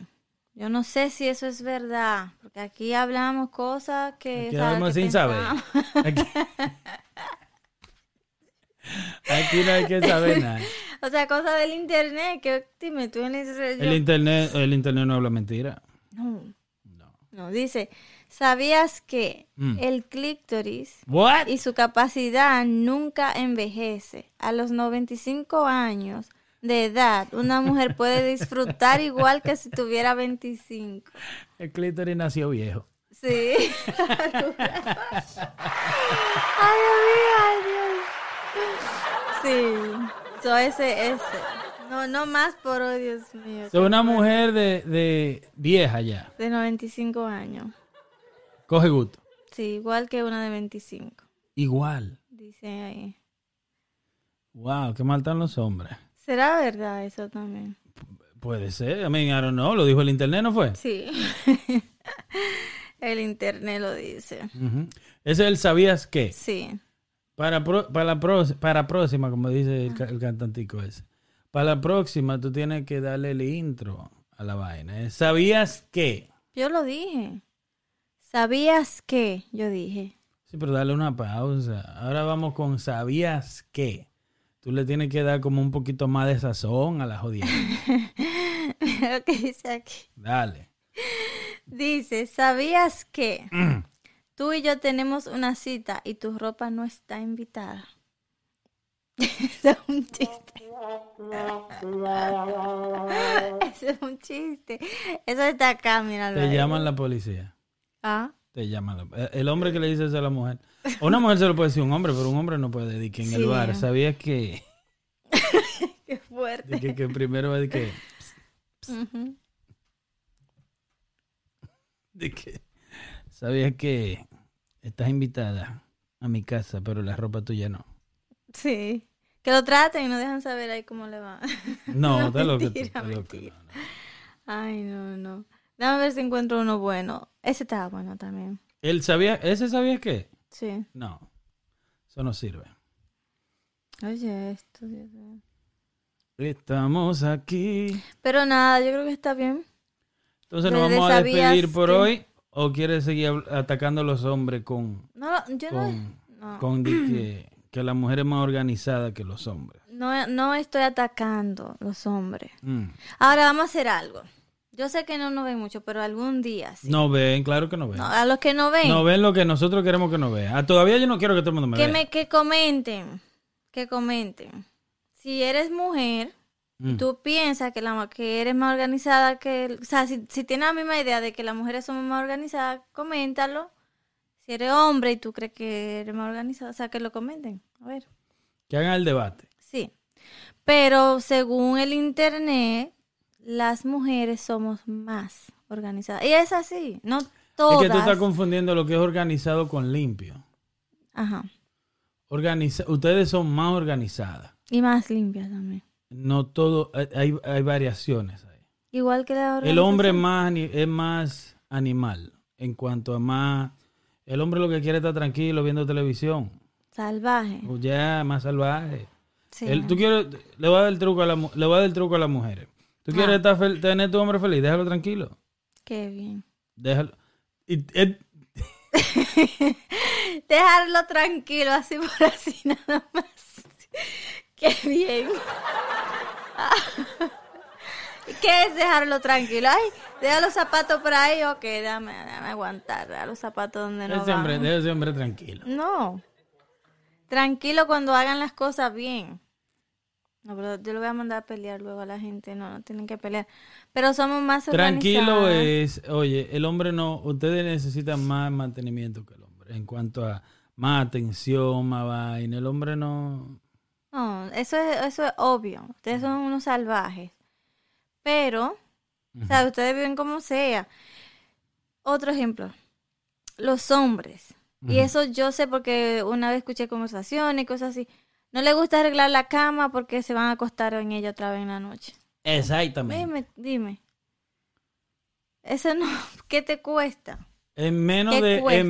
Yo no sé si eso es verdad, porque aquí hablamos cosas que, Aquí hablamos que sin saber. Aquí, aquí no hay que saber nada. O sea, cosas del internet que dime tú en. El internet, el internet no habla mentira. No, No. no, dice, ¿sabías que Mm. el clítoris What? y su capacidad nunca envejece? A los 95 años de edad, una mujer puede disfrutar igual que si tuviera 25. El clítoris nació viejo. Sí. ay, Dios mío, ay, Dios. Sí. So, ese, ese. No, no más por hoy, Dios mío. So, una mujer de, de vieja ya, De 95 años. coge gusto. Sí, igual que una de 25. Igual. Dice ahí. Wow, qué mal están los hombres. ¿Será verdad eso también? Puede ser. I mean, I don't know. Lo dijo el internet, ¿no fue? Sí. El internet lo dice. Ese es el sabías qué. Sí. Para, pro- para, la pro- para próxima, como dice el, ca- el cantantico ese. Para la próxima, tú tienes que darle el intro a la vaina. ¿eh? ¿Sabías qué? Yo lo dije. ¿Sabías qué? Yo dije. Sí, pero dale una pausa. Ahora vamos con ¿sabías qué? Tú le tienes que dar como un poquito más de sazón a la jodida. Mira lo que dice aquí. Dale. Dice, ¿sabías que Mm. Tú y yo tenemos una cita y tu ropa no está invitada? Eso es un chiste. Eso es un chiste. Eso está acá, míralo. Te llaman la policía. Ah, Te llaman la- El hombre que le dice eso a la mujer. O una mujer se lo puede decir a un hombre, pero un hombre no puede decir que en el bar. ¿Sabías que, qué fuerte. que, que primero va a decir que, de que sabías que estás invitada a mi casa, pero la ropa tuya no? Sí. Que lo traten y no dejan saber ahí cómo le va. No, No, está loco. mentira, está loco, mentira. no, no. Ay, no, no. Déjame ver si encuentro uno bueno. Ese estaba bueno también. ¿Él sabía, ese sabía qué? Sí. No, eso no sirve. Oye, esto, Dios mío. Estamos aquí. Pero nada, yo creo que está bien. Entonces nos Desde vamos a despedir por que- hoy o quieres seguir atacando a los hombres con, No, yo con, no, con que, que la mujer es más organizada que los hombres? no, no estoy atacando los hombres. Mm. Ahora vamos a hacer algo. Yo sé que no nos ven mucho, pero algún día sí. No ven, claro que no ven. No, a los que no ven, No ven lo que nosotros queremos que no vean. Ah, todavía yo no quiero que todo el mundo me que, vea. me, que comenten. Que comenten. Si eres mujer, Mm. tú piensas que, la, que eres más organizada que... O sea, si, si tienes la misma idea de que las mujeres somos más organizadas, coméntalo. Si eres hombre y tú crees que eres más organizada, o sea, que lo comenten. A ver. Que hagan el debate. Sí. Pero según el internet, las mujeres somos más organizadas. Y es así, no todas. Es que tú estás confundiendo lo que es organizado con limpio. Ajá. Organiza Ustedes son más organizadas. Y más limpias también. No todo, hay- hay, variaciones ahí. Igual que la El hombre es más, es más animal en cuanto a más... El hombre lo que quiere es estar tranquilo viendo televisión. Salvaje. O ya, más salvaje. Sí. El- tú quieres, le voy a dar el truco a la, le voy a dar el truco a las mujeres. Tú quieres Ah. estar fel- tener tu hombre feliz, déjalo tranquilo. Qué bien. Déjalo. Y, Dejarlo tranquilo, así por así nada más. Qué bien. ¿Qué es dejarlo tranquilo? Ay, deja los zapatos por ahí. Ok, déjame, déjame aguantar. Deja los zapatos donde no ese hombre, van. deja ese hombre tranquilo. No. Tranquilo cuando hagan las cosas bien. No, pero yo lo voy a mandar a pelear luego a la gente. No, no tienen que pelear. Pero somos más Tranquilo es, oye, el hombre no, ustedes necesitan más mantenimiento que el hombre en cuanto a más atención, más vaina. El hombre no. No, eso es, eso es obvio. Ustedes son unos salvajes. Pero, o sea, ustedes viven como sea. Otro ejemplo. Los hombres. Y eso yo sé porque una vez escuché conversaciones y cosas así. No les gusta arreglar la cama porque se van a acostar en ella otra vez en la noche. Exactamente. Dime, dime. Eso no, ¿qué te cuesta? En menos ¿Qué de, cuesta?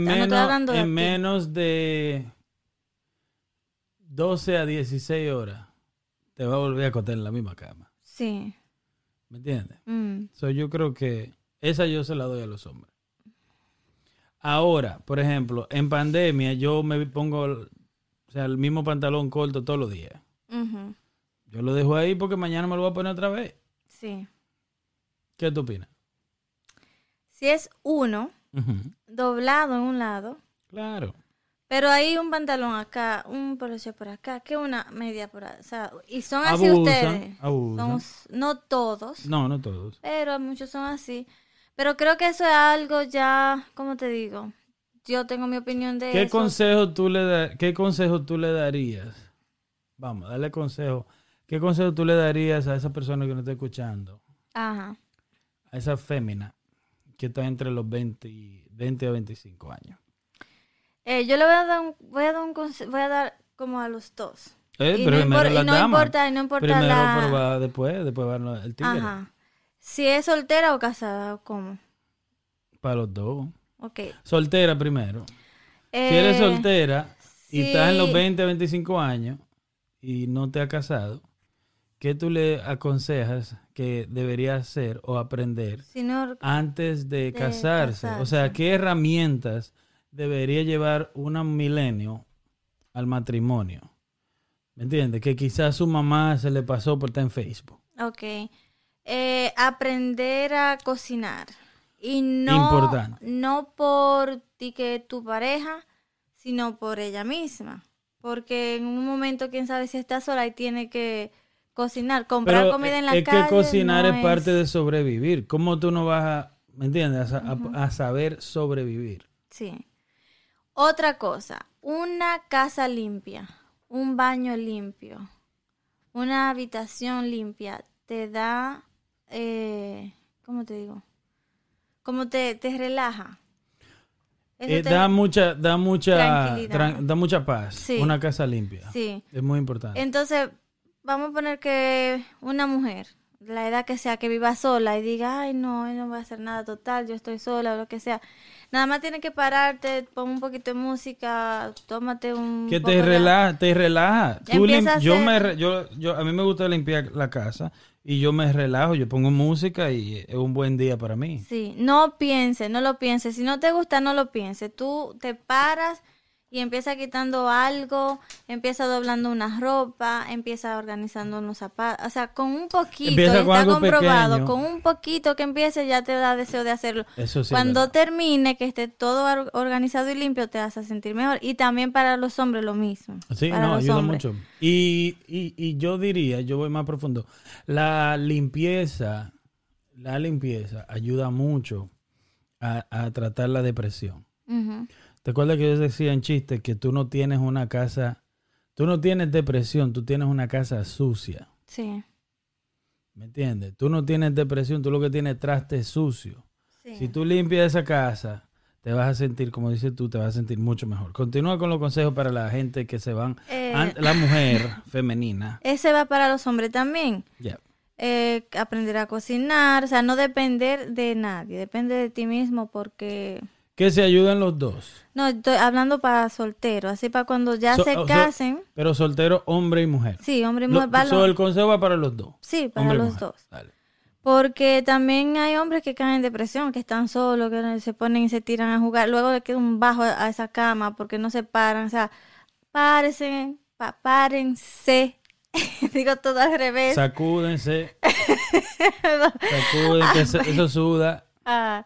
en menos de 12 a 16 horas, te va a volver a acostar en la misma cama. Sí. ¿Me entiendes? Mm, So, yo creo que esa yo se la doy a los hombres. Ahora, por ejemplo, en pandemia yo me pongo o sea, el mismo pantalón corto todos los días. Yo lo dejo ahí porque mañana me lo voy a poner otra vez. Sí. ¿Qué tú opinas? Si es uno, doblado en un lado, Claro. Pero hay un pantalón acá, un poloche por acá, que una media por acá. O sea, y son así Abusan, ustedes. Somos- no todos, No, no todos. pero muchos son así. Pero creo que eso es algo ya, ¿cómo te digo? Yo tengo mi opinión de ¿Qué eso. consejo tú le da- qué consejo tú le darías? Vamos, dale consejo. ¿Qué consejo tú le darías a esa persona que nos está escuchando? Ajá. A esa fémina que está entre los 20 y 20 a 25 años. Eh, yo le voy a dar un, voy a dar un voy a dar como a los dos. Eh, y no, impor- la y no dama. importa, y no importa Primero la... va después, después va el tigre. Ajá. Si es soltera o casada, o cómo. Para los dos. Ok. Soltera primero. Eh, si eres soltera y estás en los sí. 20 a 25 años y no te has casado, ¿qué tú le aconsejas que debería hacer o aprender si no- antes de, De casarse? O sea, casarse. ¿qué herramientas debería llevar una milenio al matrimonio? ¿Me entiendes? Que quizás su mamá se le pasó por estar en Facebook. Ok. Eh, aprender a cocinar. Y no, Importante. no por ti que tu pareja, sino por ella misma. Porque en un momento, quién sabe si está sola y tiene que cocinar, comprar Pero comida en la es calle. que cocinar no es parte de sobrevivir. ¿Cómo tú no vas a, ¿me entiendes? A, a- a saber sobrevivir. Sí. Otra cosa, una casa limpia, un baño limpio, una habitación limpia, te da, eh, ¿cómo te digo? Como te, te relaja. Eh, te- da mucha, da mucha, da mucha paz. Sí. Una casa limpia. Sí. Es muy importante. Entonces, vamos a poner que una mujer, la edad que sea, que viva sola y diga, ay, no, no voy a hacer nada total, yo estoy sola o lo que sea. Nada más tienes que pararte, pon un poquito de música, tómate un... Que te relaja, te relaja. Tú lim- Empieza a yo hacer- me, re- yo, yo, a mí me gusta limpiar la casa y yo me relajo, yo pongo música y es un buen día para mí. Sí, no pienses, no lo pienses. Si no te gusta, no lo pienses. Tú te paras y empieza quitando algo, empieza doblando una ropa, empieza organizando unos zapatos. O sea, con un poquito, Empieza está comprobado, pequeño. con un poquito que empiece ya te da deseo de hacerlo. Eso sí. Cuando verdad. termine, que esté todo or- organizado y limpio, te vas a sentir mejor. Y también para los hombres lo mismo. Sí, para no, los ayuda hombres. mucho. Y, y, y yo diría, yo voy más profundo, la limpieza, la limpieza ayuda mucho a, a tratar la depresión. Ujú. ¿Te acuerdas que yo decía en chiste que tú no tienes una casa, tú no tienes depresión, tú tienes una casa sucia? Sí. ¿Me entiendes? Tú no tienes depresión, tú lo que tienes es traste sucio. sí. Si tú limpias esa casa, te vas a sentir, como dices tú, te vas a sentir mucho mejor. Continúa con los consejos para la gente que se van, Eh. la mujer femenina. Ese va para los hombres también. Ya. eh, aprender a cocinar, o sea, no depender de nadie, depende de ti mismo porque... Que se ayuden los dos. No, estoy hablando para solteros, así para cuando ya So- se so- casen. Pero soltero, hombre y mujer. sí, hombre y mujer, so, lo- el consejo va para los dos. sí, para hombre los dos. Dale. Porque también hay hombres que caen en depresión, que están solos, que se ponen y se tiran a jugar, luego le queda un bajo a esa cama porque no se paran, o sea, párense, pa- párense, digo todo al revés. Sacúdense. Eso, eso suda. Ah,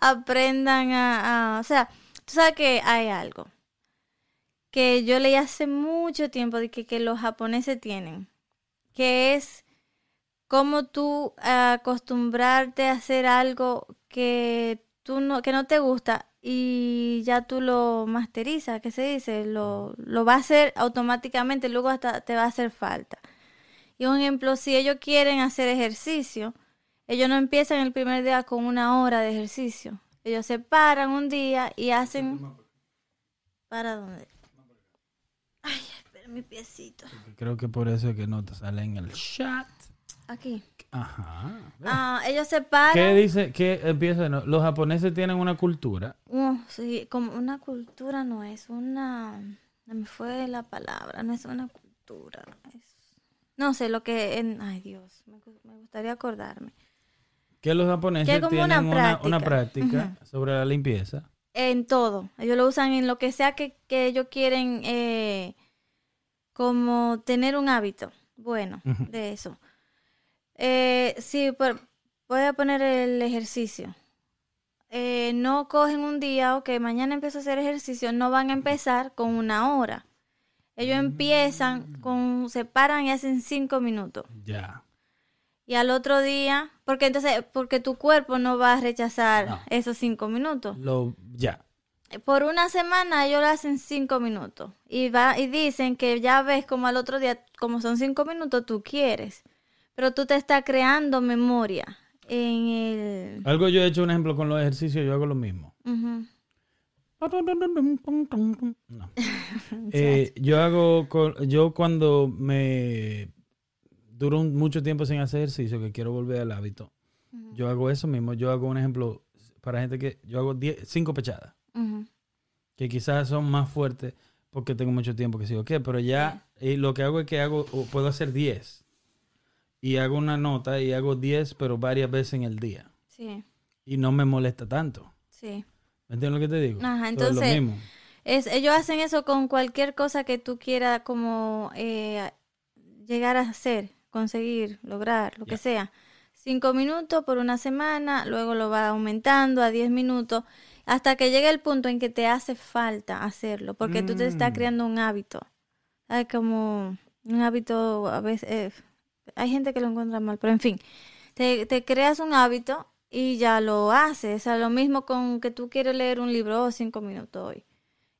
aprendan a, o sea, tú sabes que hay algo que yo leí hace mucho tiempo de que, que los japoneses tienen, que es cómo tú acostumbrarte a hacer algo que tú no, que no te gusta y ya tú lo masterizas, ¿qué se dice? Lo, lo va a hacer automáticamente, luego hasta te va a hacer falta. Y un ejemplo, si ellos quieren hacer ejercicio, ellos no empiezan el primer día con una hora de ejercicio. Ellos se paran un día y hacen... ¿Para dónde? Ay, espera mi piecito. Creo que por eso es que no te sale en el chat. Aquí. Ajá. Ah, ellos se paran... ¿Qué dice? ¿Qué empieza? Los japoneses tienen una cultura. Uh, sí, como una cultura no es una... No me fue la palabra, no es una cultura. es- No sé lo que... en- Ay, Dios, me gustaría acordarme. Que los japoneses Que tienen una una, una práctica. práctica sobre la limpieza. En todo. Ellos lo usan en lo que sea que, que ellos quieren eh, como tener un hábito bueno de eso. Eh, sí, por- voy a poner el ejercicio. Eh, no cogen un día, ok, mañana empiezo a hacer ejercicio, no van a empezar con una hora. Ellos empiezan con, se paran y hacen cinco minutos. Ya. Y al otro día, porque entonces, porque tu cuerpo no va a rechazar No. esos cinco minutos Lo, ya. por una semana ellos lo hacen cinco minutos y va y dicen que ya ves como al otro día como son cinco minutos tú quieres pero tú te estás creando memoria en el Algo yo he hecho un ejemplo con los ejercicios, yo hago lo mismo. No. Eh, yo hago, yo cuando me duro mucho tiempo sin hacer ejercicio, que quiero volver al hábito, yo hago eso mismo. Yo hago un ejemplo para gente que yo hago 10 cinco pechadas, que quizás son más fuertes porque tengo mucho tiempo que sigo. Qué, pero ya eh, lo que hago es que hago, o puedo hacer 10 y hago una nota y hago 10, pero varias veces en el día. Sí. Y no me molesta tanto. sí. ¿Me entiendes lo que te digo? Ajá, Todo es lo entonces- mismo. es, ellos hacen eso con cualquier cosa que tú quieras como eh, llegar a hacer conseguir lograr lo que sea cinco minutos por una semana luego lo va aumentando a diez minutos hasta que llegue el punto en que te hace falta hacerlo porque tú te estás Mm. creando un hábito es como un hábito a veces eh, hay gente que lo encuentra mal pero en fin te, te creas un hábito y ya lo haces. O sea, lo mismo con que tú quieres leer un libro o cinco minutos hoy.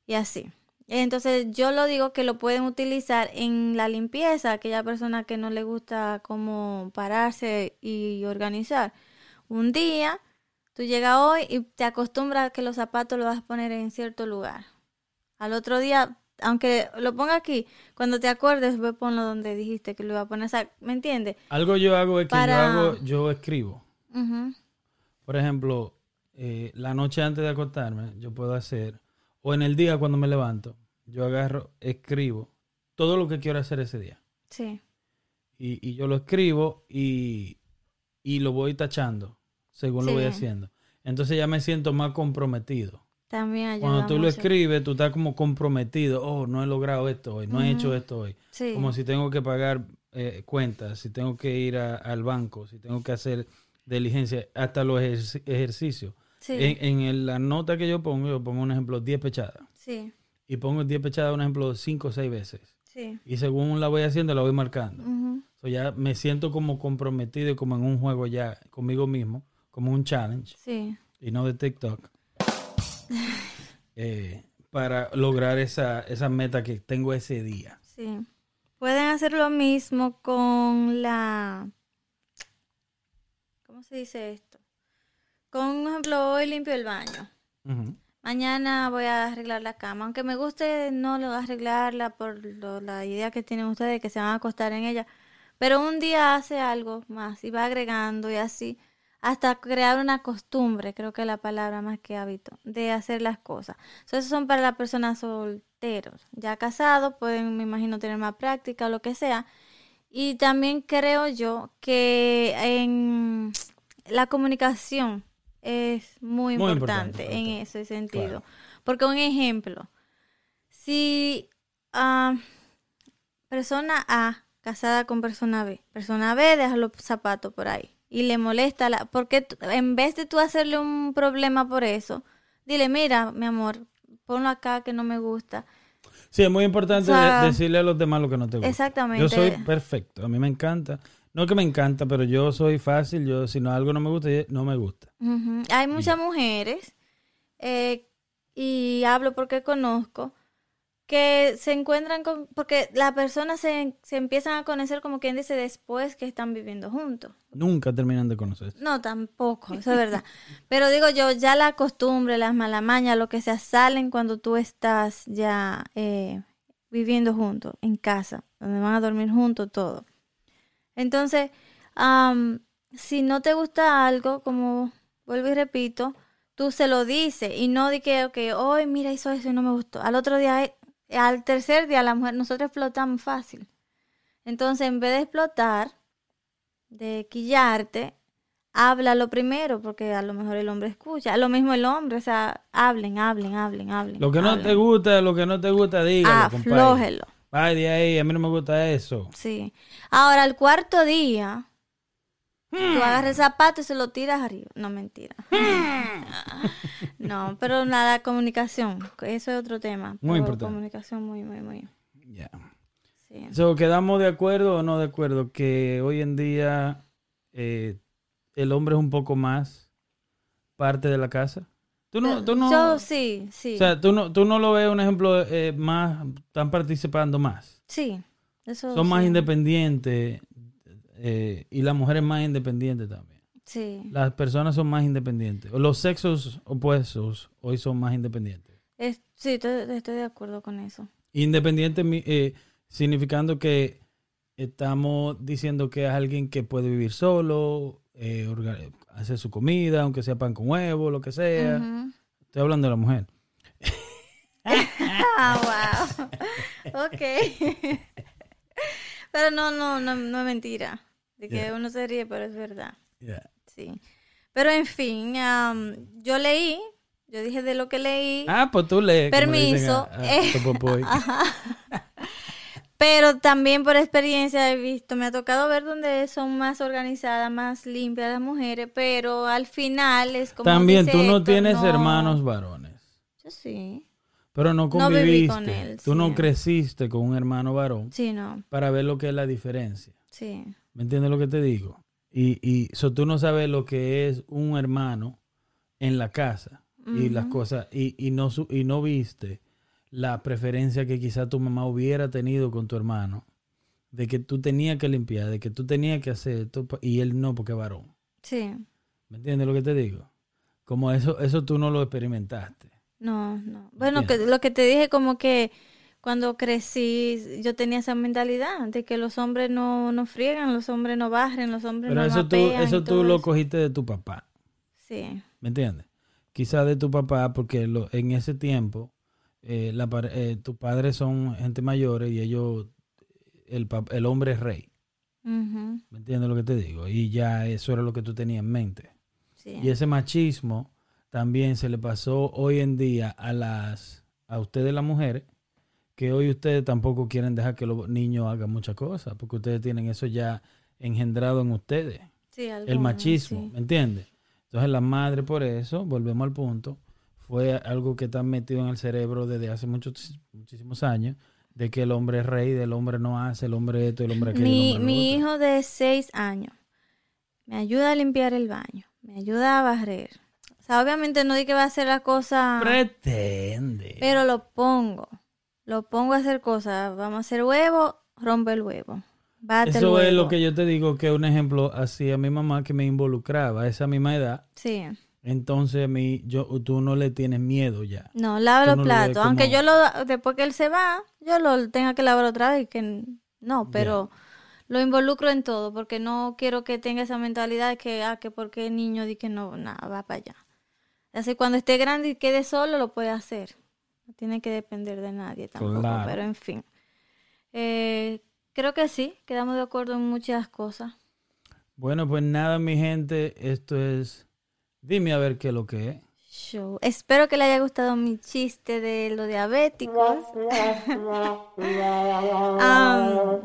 Y así. Entonces yo lo digo que lo pueden utilizar en la limpieza, aquella persona que no le gusta como pararse y organizar. Un día, tú llegas hoy y te acostumbras a que los zapatos los vas a poner en cierto lugar. Al otro día aunque lo ponga aquí, cuando te acuerdes, ve ponlo donde dijiste que lo iba a poner. O sea, ¿me entiendes? Algo yo hago es que Para- yo hago, yo escribo. Por ejemplo, eh, la noche antes de acostarme, yo puedo hacer, o en el día cuando me levanto, yo agarro, escribo todo lo que quiero hacer ese día. Sí, Y, y yo lo escribo y, y lo voy tachando según lo voy haciendo. Entonces ya me siento más comprometido. también ayuda Cuando tú lo escribes, tú estás como comprometido. Oh, no he logrado esto hoy, no he hecho esto hoy. Sí, Como si tengo que pagar eh, cuentas, si tengo que ir a- al banco, si tengo que hacer diligencia, hasta los ejerci- ejercicios. Sí, En, en el- la nota que yo pongo, yo pongo un ejemplo 10 pechadas. sí, Y pongo 10 pechadas, un ejemplo 5 o 6 veces. sí. Y según la voy haciendo, la voy marcando. Ujú. So, ya me siento como comprometido y como en un juego ya conmigo mismo, como un challenge, Sí, y no de TikTok, eh, para lograr esa, esa meta que tengo ese día. sí. Pueden hacer lo mismo con la... ¿Cómo se dice esto? Con un ejemplo, hoy limpio el baño. Mañana voy a arreglar la cama. Aunque me guste no lo arreglarla por lo- la idea que tienen ustedes de que se van a acostar en ella. Pero un día hace algo más y va agregando y así. Hasta crear una costumbre, creo que es la palabra más que hábito, de hacer las cosas. So, esos son para las personas solteros. Ya casados pueden, me imagino, tener más práctica o lo que sea. Y también creo yo que en la comunicación es muy Muy importante, importante, en ese sentido. Claro. Porque un ejemplo, si ah, persona A casada con persona B, persona B deja los zapatos por ahí y le molesta, la, porque en vez de tú hacerle un problema por eso, dile, mira, mi amor, ponlo acá que no me gusta. Sí, es muy importante O sea, de- decirle a los demás lo que no te gusta. Exactamente. Yo soy perfecto, a mí me encanta. No que me encanta, pero yo soy fácil. Yo, si no algo no me gusta, no me gusta. Hay muchas mujeres, eh, y hablo porque conozco, que se encuentran con, porque las personas se, se empiezan a conocer como quien dice después que están viviendo juntos. Nunca terminan de conocerse. No, tampoco, eso es verdad. Pero digo yo, ya la costumbre, las malamañas, lo que sea, salen cuando tú estás ya eh, viviendo juntos, en casa, donde van a dormir juntos, todo. Entonces, si no te gusta algo, como vuelvo y repito, tú se lo dices y no di que, ok, hoy mira, hizo eso y no me gustó. Al otro día, eh, al tercer día, la mujer, nosotros explotamos fácil. Entonces, en vez de explotar, de quillarte, háblalo primero, porque a lo mejor el hombre escucha. Lo mismo el hombre, o sea, hablen, hablen, hablen, hablen. Lo que no te gusta, lo que no te gusta, dígalo, compadre. Ay, de ahí, a mí no me gusta eso. Sí. Ahora, el cuarto día, Hmm. tú agarras el zapato y se lo tiras arriba. No, mentira. Hmm. no, pero nada, comunicación. Eso es otro tema. Muy importante. Comunicación muy, muy, muy. Ya. Sí. So, ¿Quedamos de acuerdo o no de acuerdo que hoy en día eh, el hombre es un poco más parte de la casa? Tú no, tú no, Yo sí, sí. o sea, tú no, tú no lo ves un ejemplo eh, más, están participando más. sí. Eso Son más independientes eh, y las mujeres más independientes también. Sí. Las personas son más independientes. Los sexos opuestos hoy son más independientes. Es- sí, estoy, estoy de acuerdo con eso. Independiente eh, significando que estamos diciendo que es alguien que puede vivir solo, eh, hacer su comida, aunque sea pan con huevo, lo que sea. Estoy hablando de la mujer. Ah, wow. ok. pero no, no, no, no es mentira. De que Yeah. uno se ríe, pero es verdad. Yeah. Sí. Pero en fin, am, yo leí, yo dije de lo que leí, Ah, pues tú lees. como dicen Permiso, a- a Topopoy. pero también por experiencia he visto, me ha tocado ver donde son más organizadas, más limpias las mujeres, pero al final es como También dice tú no tienes no- hermanos varones. Yo sí. Pero no No conviviste. viví con él, tú no creciste con un hermano varón Sí, no. para ver lo que es la diferencia. Sí. ¿Me entiendes lo que te digo? Y, y so, tú no sabes lo que es un hermano en la casa y las cosas, y, y, no, su- y no viste la preferencia que quizá tu mamá hubiera tenido con tu hermano, de que tú tenías que limpiar, de que tú tenías que hacer esto, y él no porque es varón. Sí. ¿Me entiendes lo que te digo? Como eso, eso tú no lo experimentaste. No, no. Bueno, que, lo que te dije como que cuando crecí, yo tenía esa mentalidad de que los hombres no, no friegan, los hombres no barren, los hombres Pero no eso tú, eso tú lo eso. cogiste de tu papá. Sí, ¿Me entiendes? Quizás de tu papá, porque lo- en ese tiempo eh, la eh, tus padres son gente mayores y ellos, el, el hombre es rey. ¿Me entiendes lo que te digo? Y ya eso era lo que tú tenías en mente. sí. Y ese machismo también se le pasó hoy en día a las a ustedes las mujeres, que hoy ustedes tampoco quieren dejar que los niños hagan muchas cosas, porque ustedes tienen eso ya engendrado en ustedes Sí, el machismo, sí. ¿me entiendes? Entonces la madre por eso, volvemos al punto, fue algo que está metido en el cerebro desde hace muchos, muchísimos años, de que el hombre es rey, del hombre no hace, el hombre esto, el hombre aquello. el Mi, hombre mi hijo de seis años me ayuda a limpiar el baño, me ayuda a barrer. O sea, obviamente no di que va a hacer la cosa, Pretende. pero lo pongo. Lo pongo a hacer cosas. Vamos a hacer huevo, rompe el huevo. Bate el Eso huevo. es lo que yo te digo, que un ejemplo hacía mi mamá que me involucraba a esa misma edad. Sí. Entonces a mí, yo, tú no le tienes miedo ya. No, lava Tú los platos. Aunque yo lo, después que él se va, yo lo tenga que lavar otra vez. Que no, pero lo involucro en todo porque no quiero que tenga esa mentalidad de que, ah, que porque el niño di que no, nada, va para allá. Así cuando esté grande y quede solo, lo puede hacer. No tiene que depender de nadie tampoco, Claro. pero en fin. Eh, creo que sí, quedamos de acuerdo en muchas cosas. Bueno, pues nada, mi gente, esto es... Dime a ver qué es lo que es. Show. Espero que le haya gustado mi chiste de los diabéticos. Am,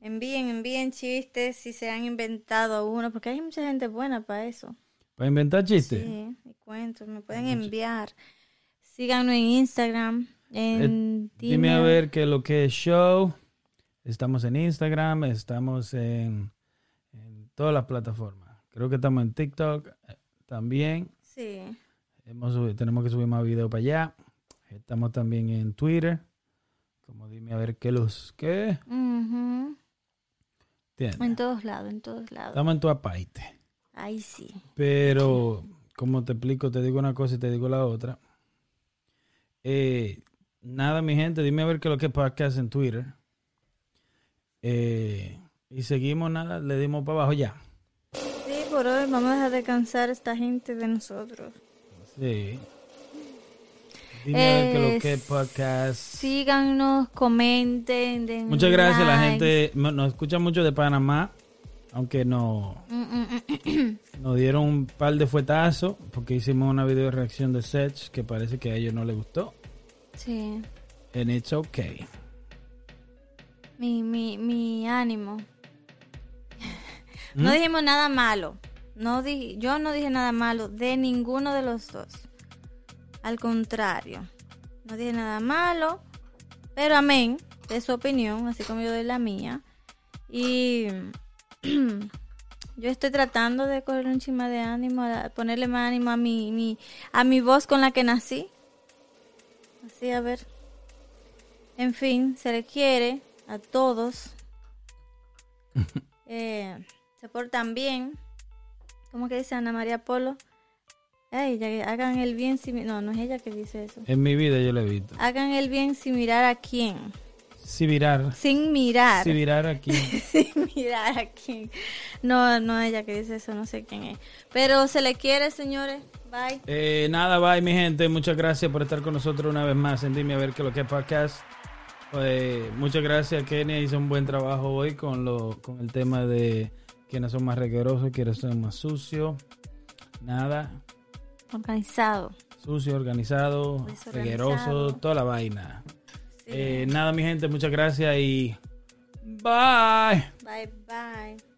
envíen, envíen chistes si se han inventado uno, porque hay mucha gente buena para eso. Para inventar chistes. Sí, y cuentos, me pueden enviar. Síganos en Instagram. En Eh, Dime a ver qué es lo que es show. Estamos en Instagram, estamos en, en todas las plataformas. Creo que estamos en TikTok también. Sí. Hemos tenemos que subir más videos para allá. Estamos también en Twitter. Como dime a ver qué los que. Ujú. ¿Entiendes? En todos lados, en todos lados. Estamos en tu apaite. Ahí sí. Pero, como te explico, te digo una cosa y te digo la otra. Eh, nada, mi gente, dime a ver qué es lo que es podcast en Twitter. Eh, y seguimos, nada, le dimos para abajo ya. Hoy vamos a dejar descansar a esta gente de nosotros. Sí. Dime qué es lo que Eh, podcast. Síganos, comenten, den Muchas gracias, la likes. gente no- nos escucha mucho de Panamá, aunque no, Mm, mm, mm. nos dieron un par de fuetazos porque hicimos una video reacción de Sech que parece que a ellos no les gustó. Sí, And it's okay. mi, mi, mi ánimo. No dijimos nada malo. No di, yo no dije nada malo de ninguno de los dos. Al contrario, no dije nada malo, pero amén de su opinión, así como yo doy la mía. Y yo estoy tratando de coger un chima de ánimo, a- ponerle más ánimo a mi, mi, a mi voz con la que nací. Así, a ver. En fin, se le quiere a todos. Eh, se portan bien. ¿Cómo que dice Ana María Polo? Ay, ya que hagan el bien sin... mi- No, no es ella que dice eso. En mi vida yo lo he visto. Hagan el bien sin mirar a quién. Si virar. Sin mirar. Si virar aquí. sin mirar a quién. No, no es ella que dice eso, no sé quién es. Pero se le quiere, señores. Bye. Eh, nada, bye mi gente. Muchas gracias por estar con nosotros una vez más en Dime a ver qué lo que es podcast. Eh, muchas gracias, Kenia. Hizo un buen trabajo hoy con, lo, con el tema de quiénes son más reguerosos, quiénes son más sucios. Nada, Organizado. sucio, organizado, regueroso, toda la vaina. Sí. Eh, nada, mi gente, muchas gracias y bye. Bye, bye.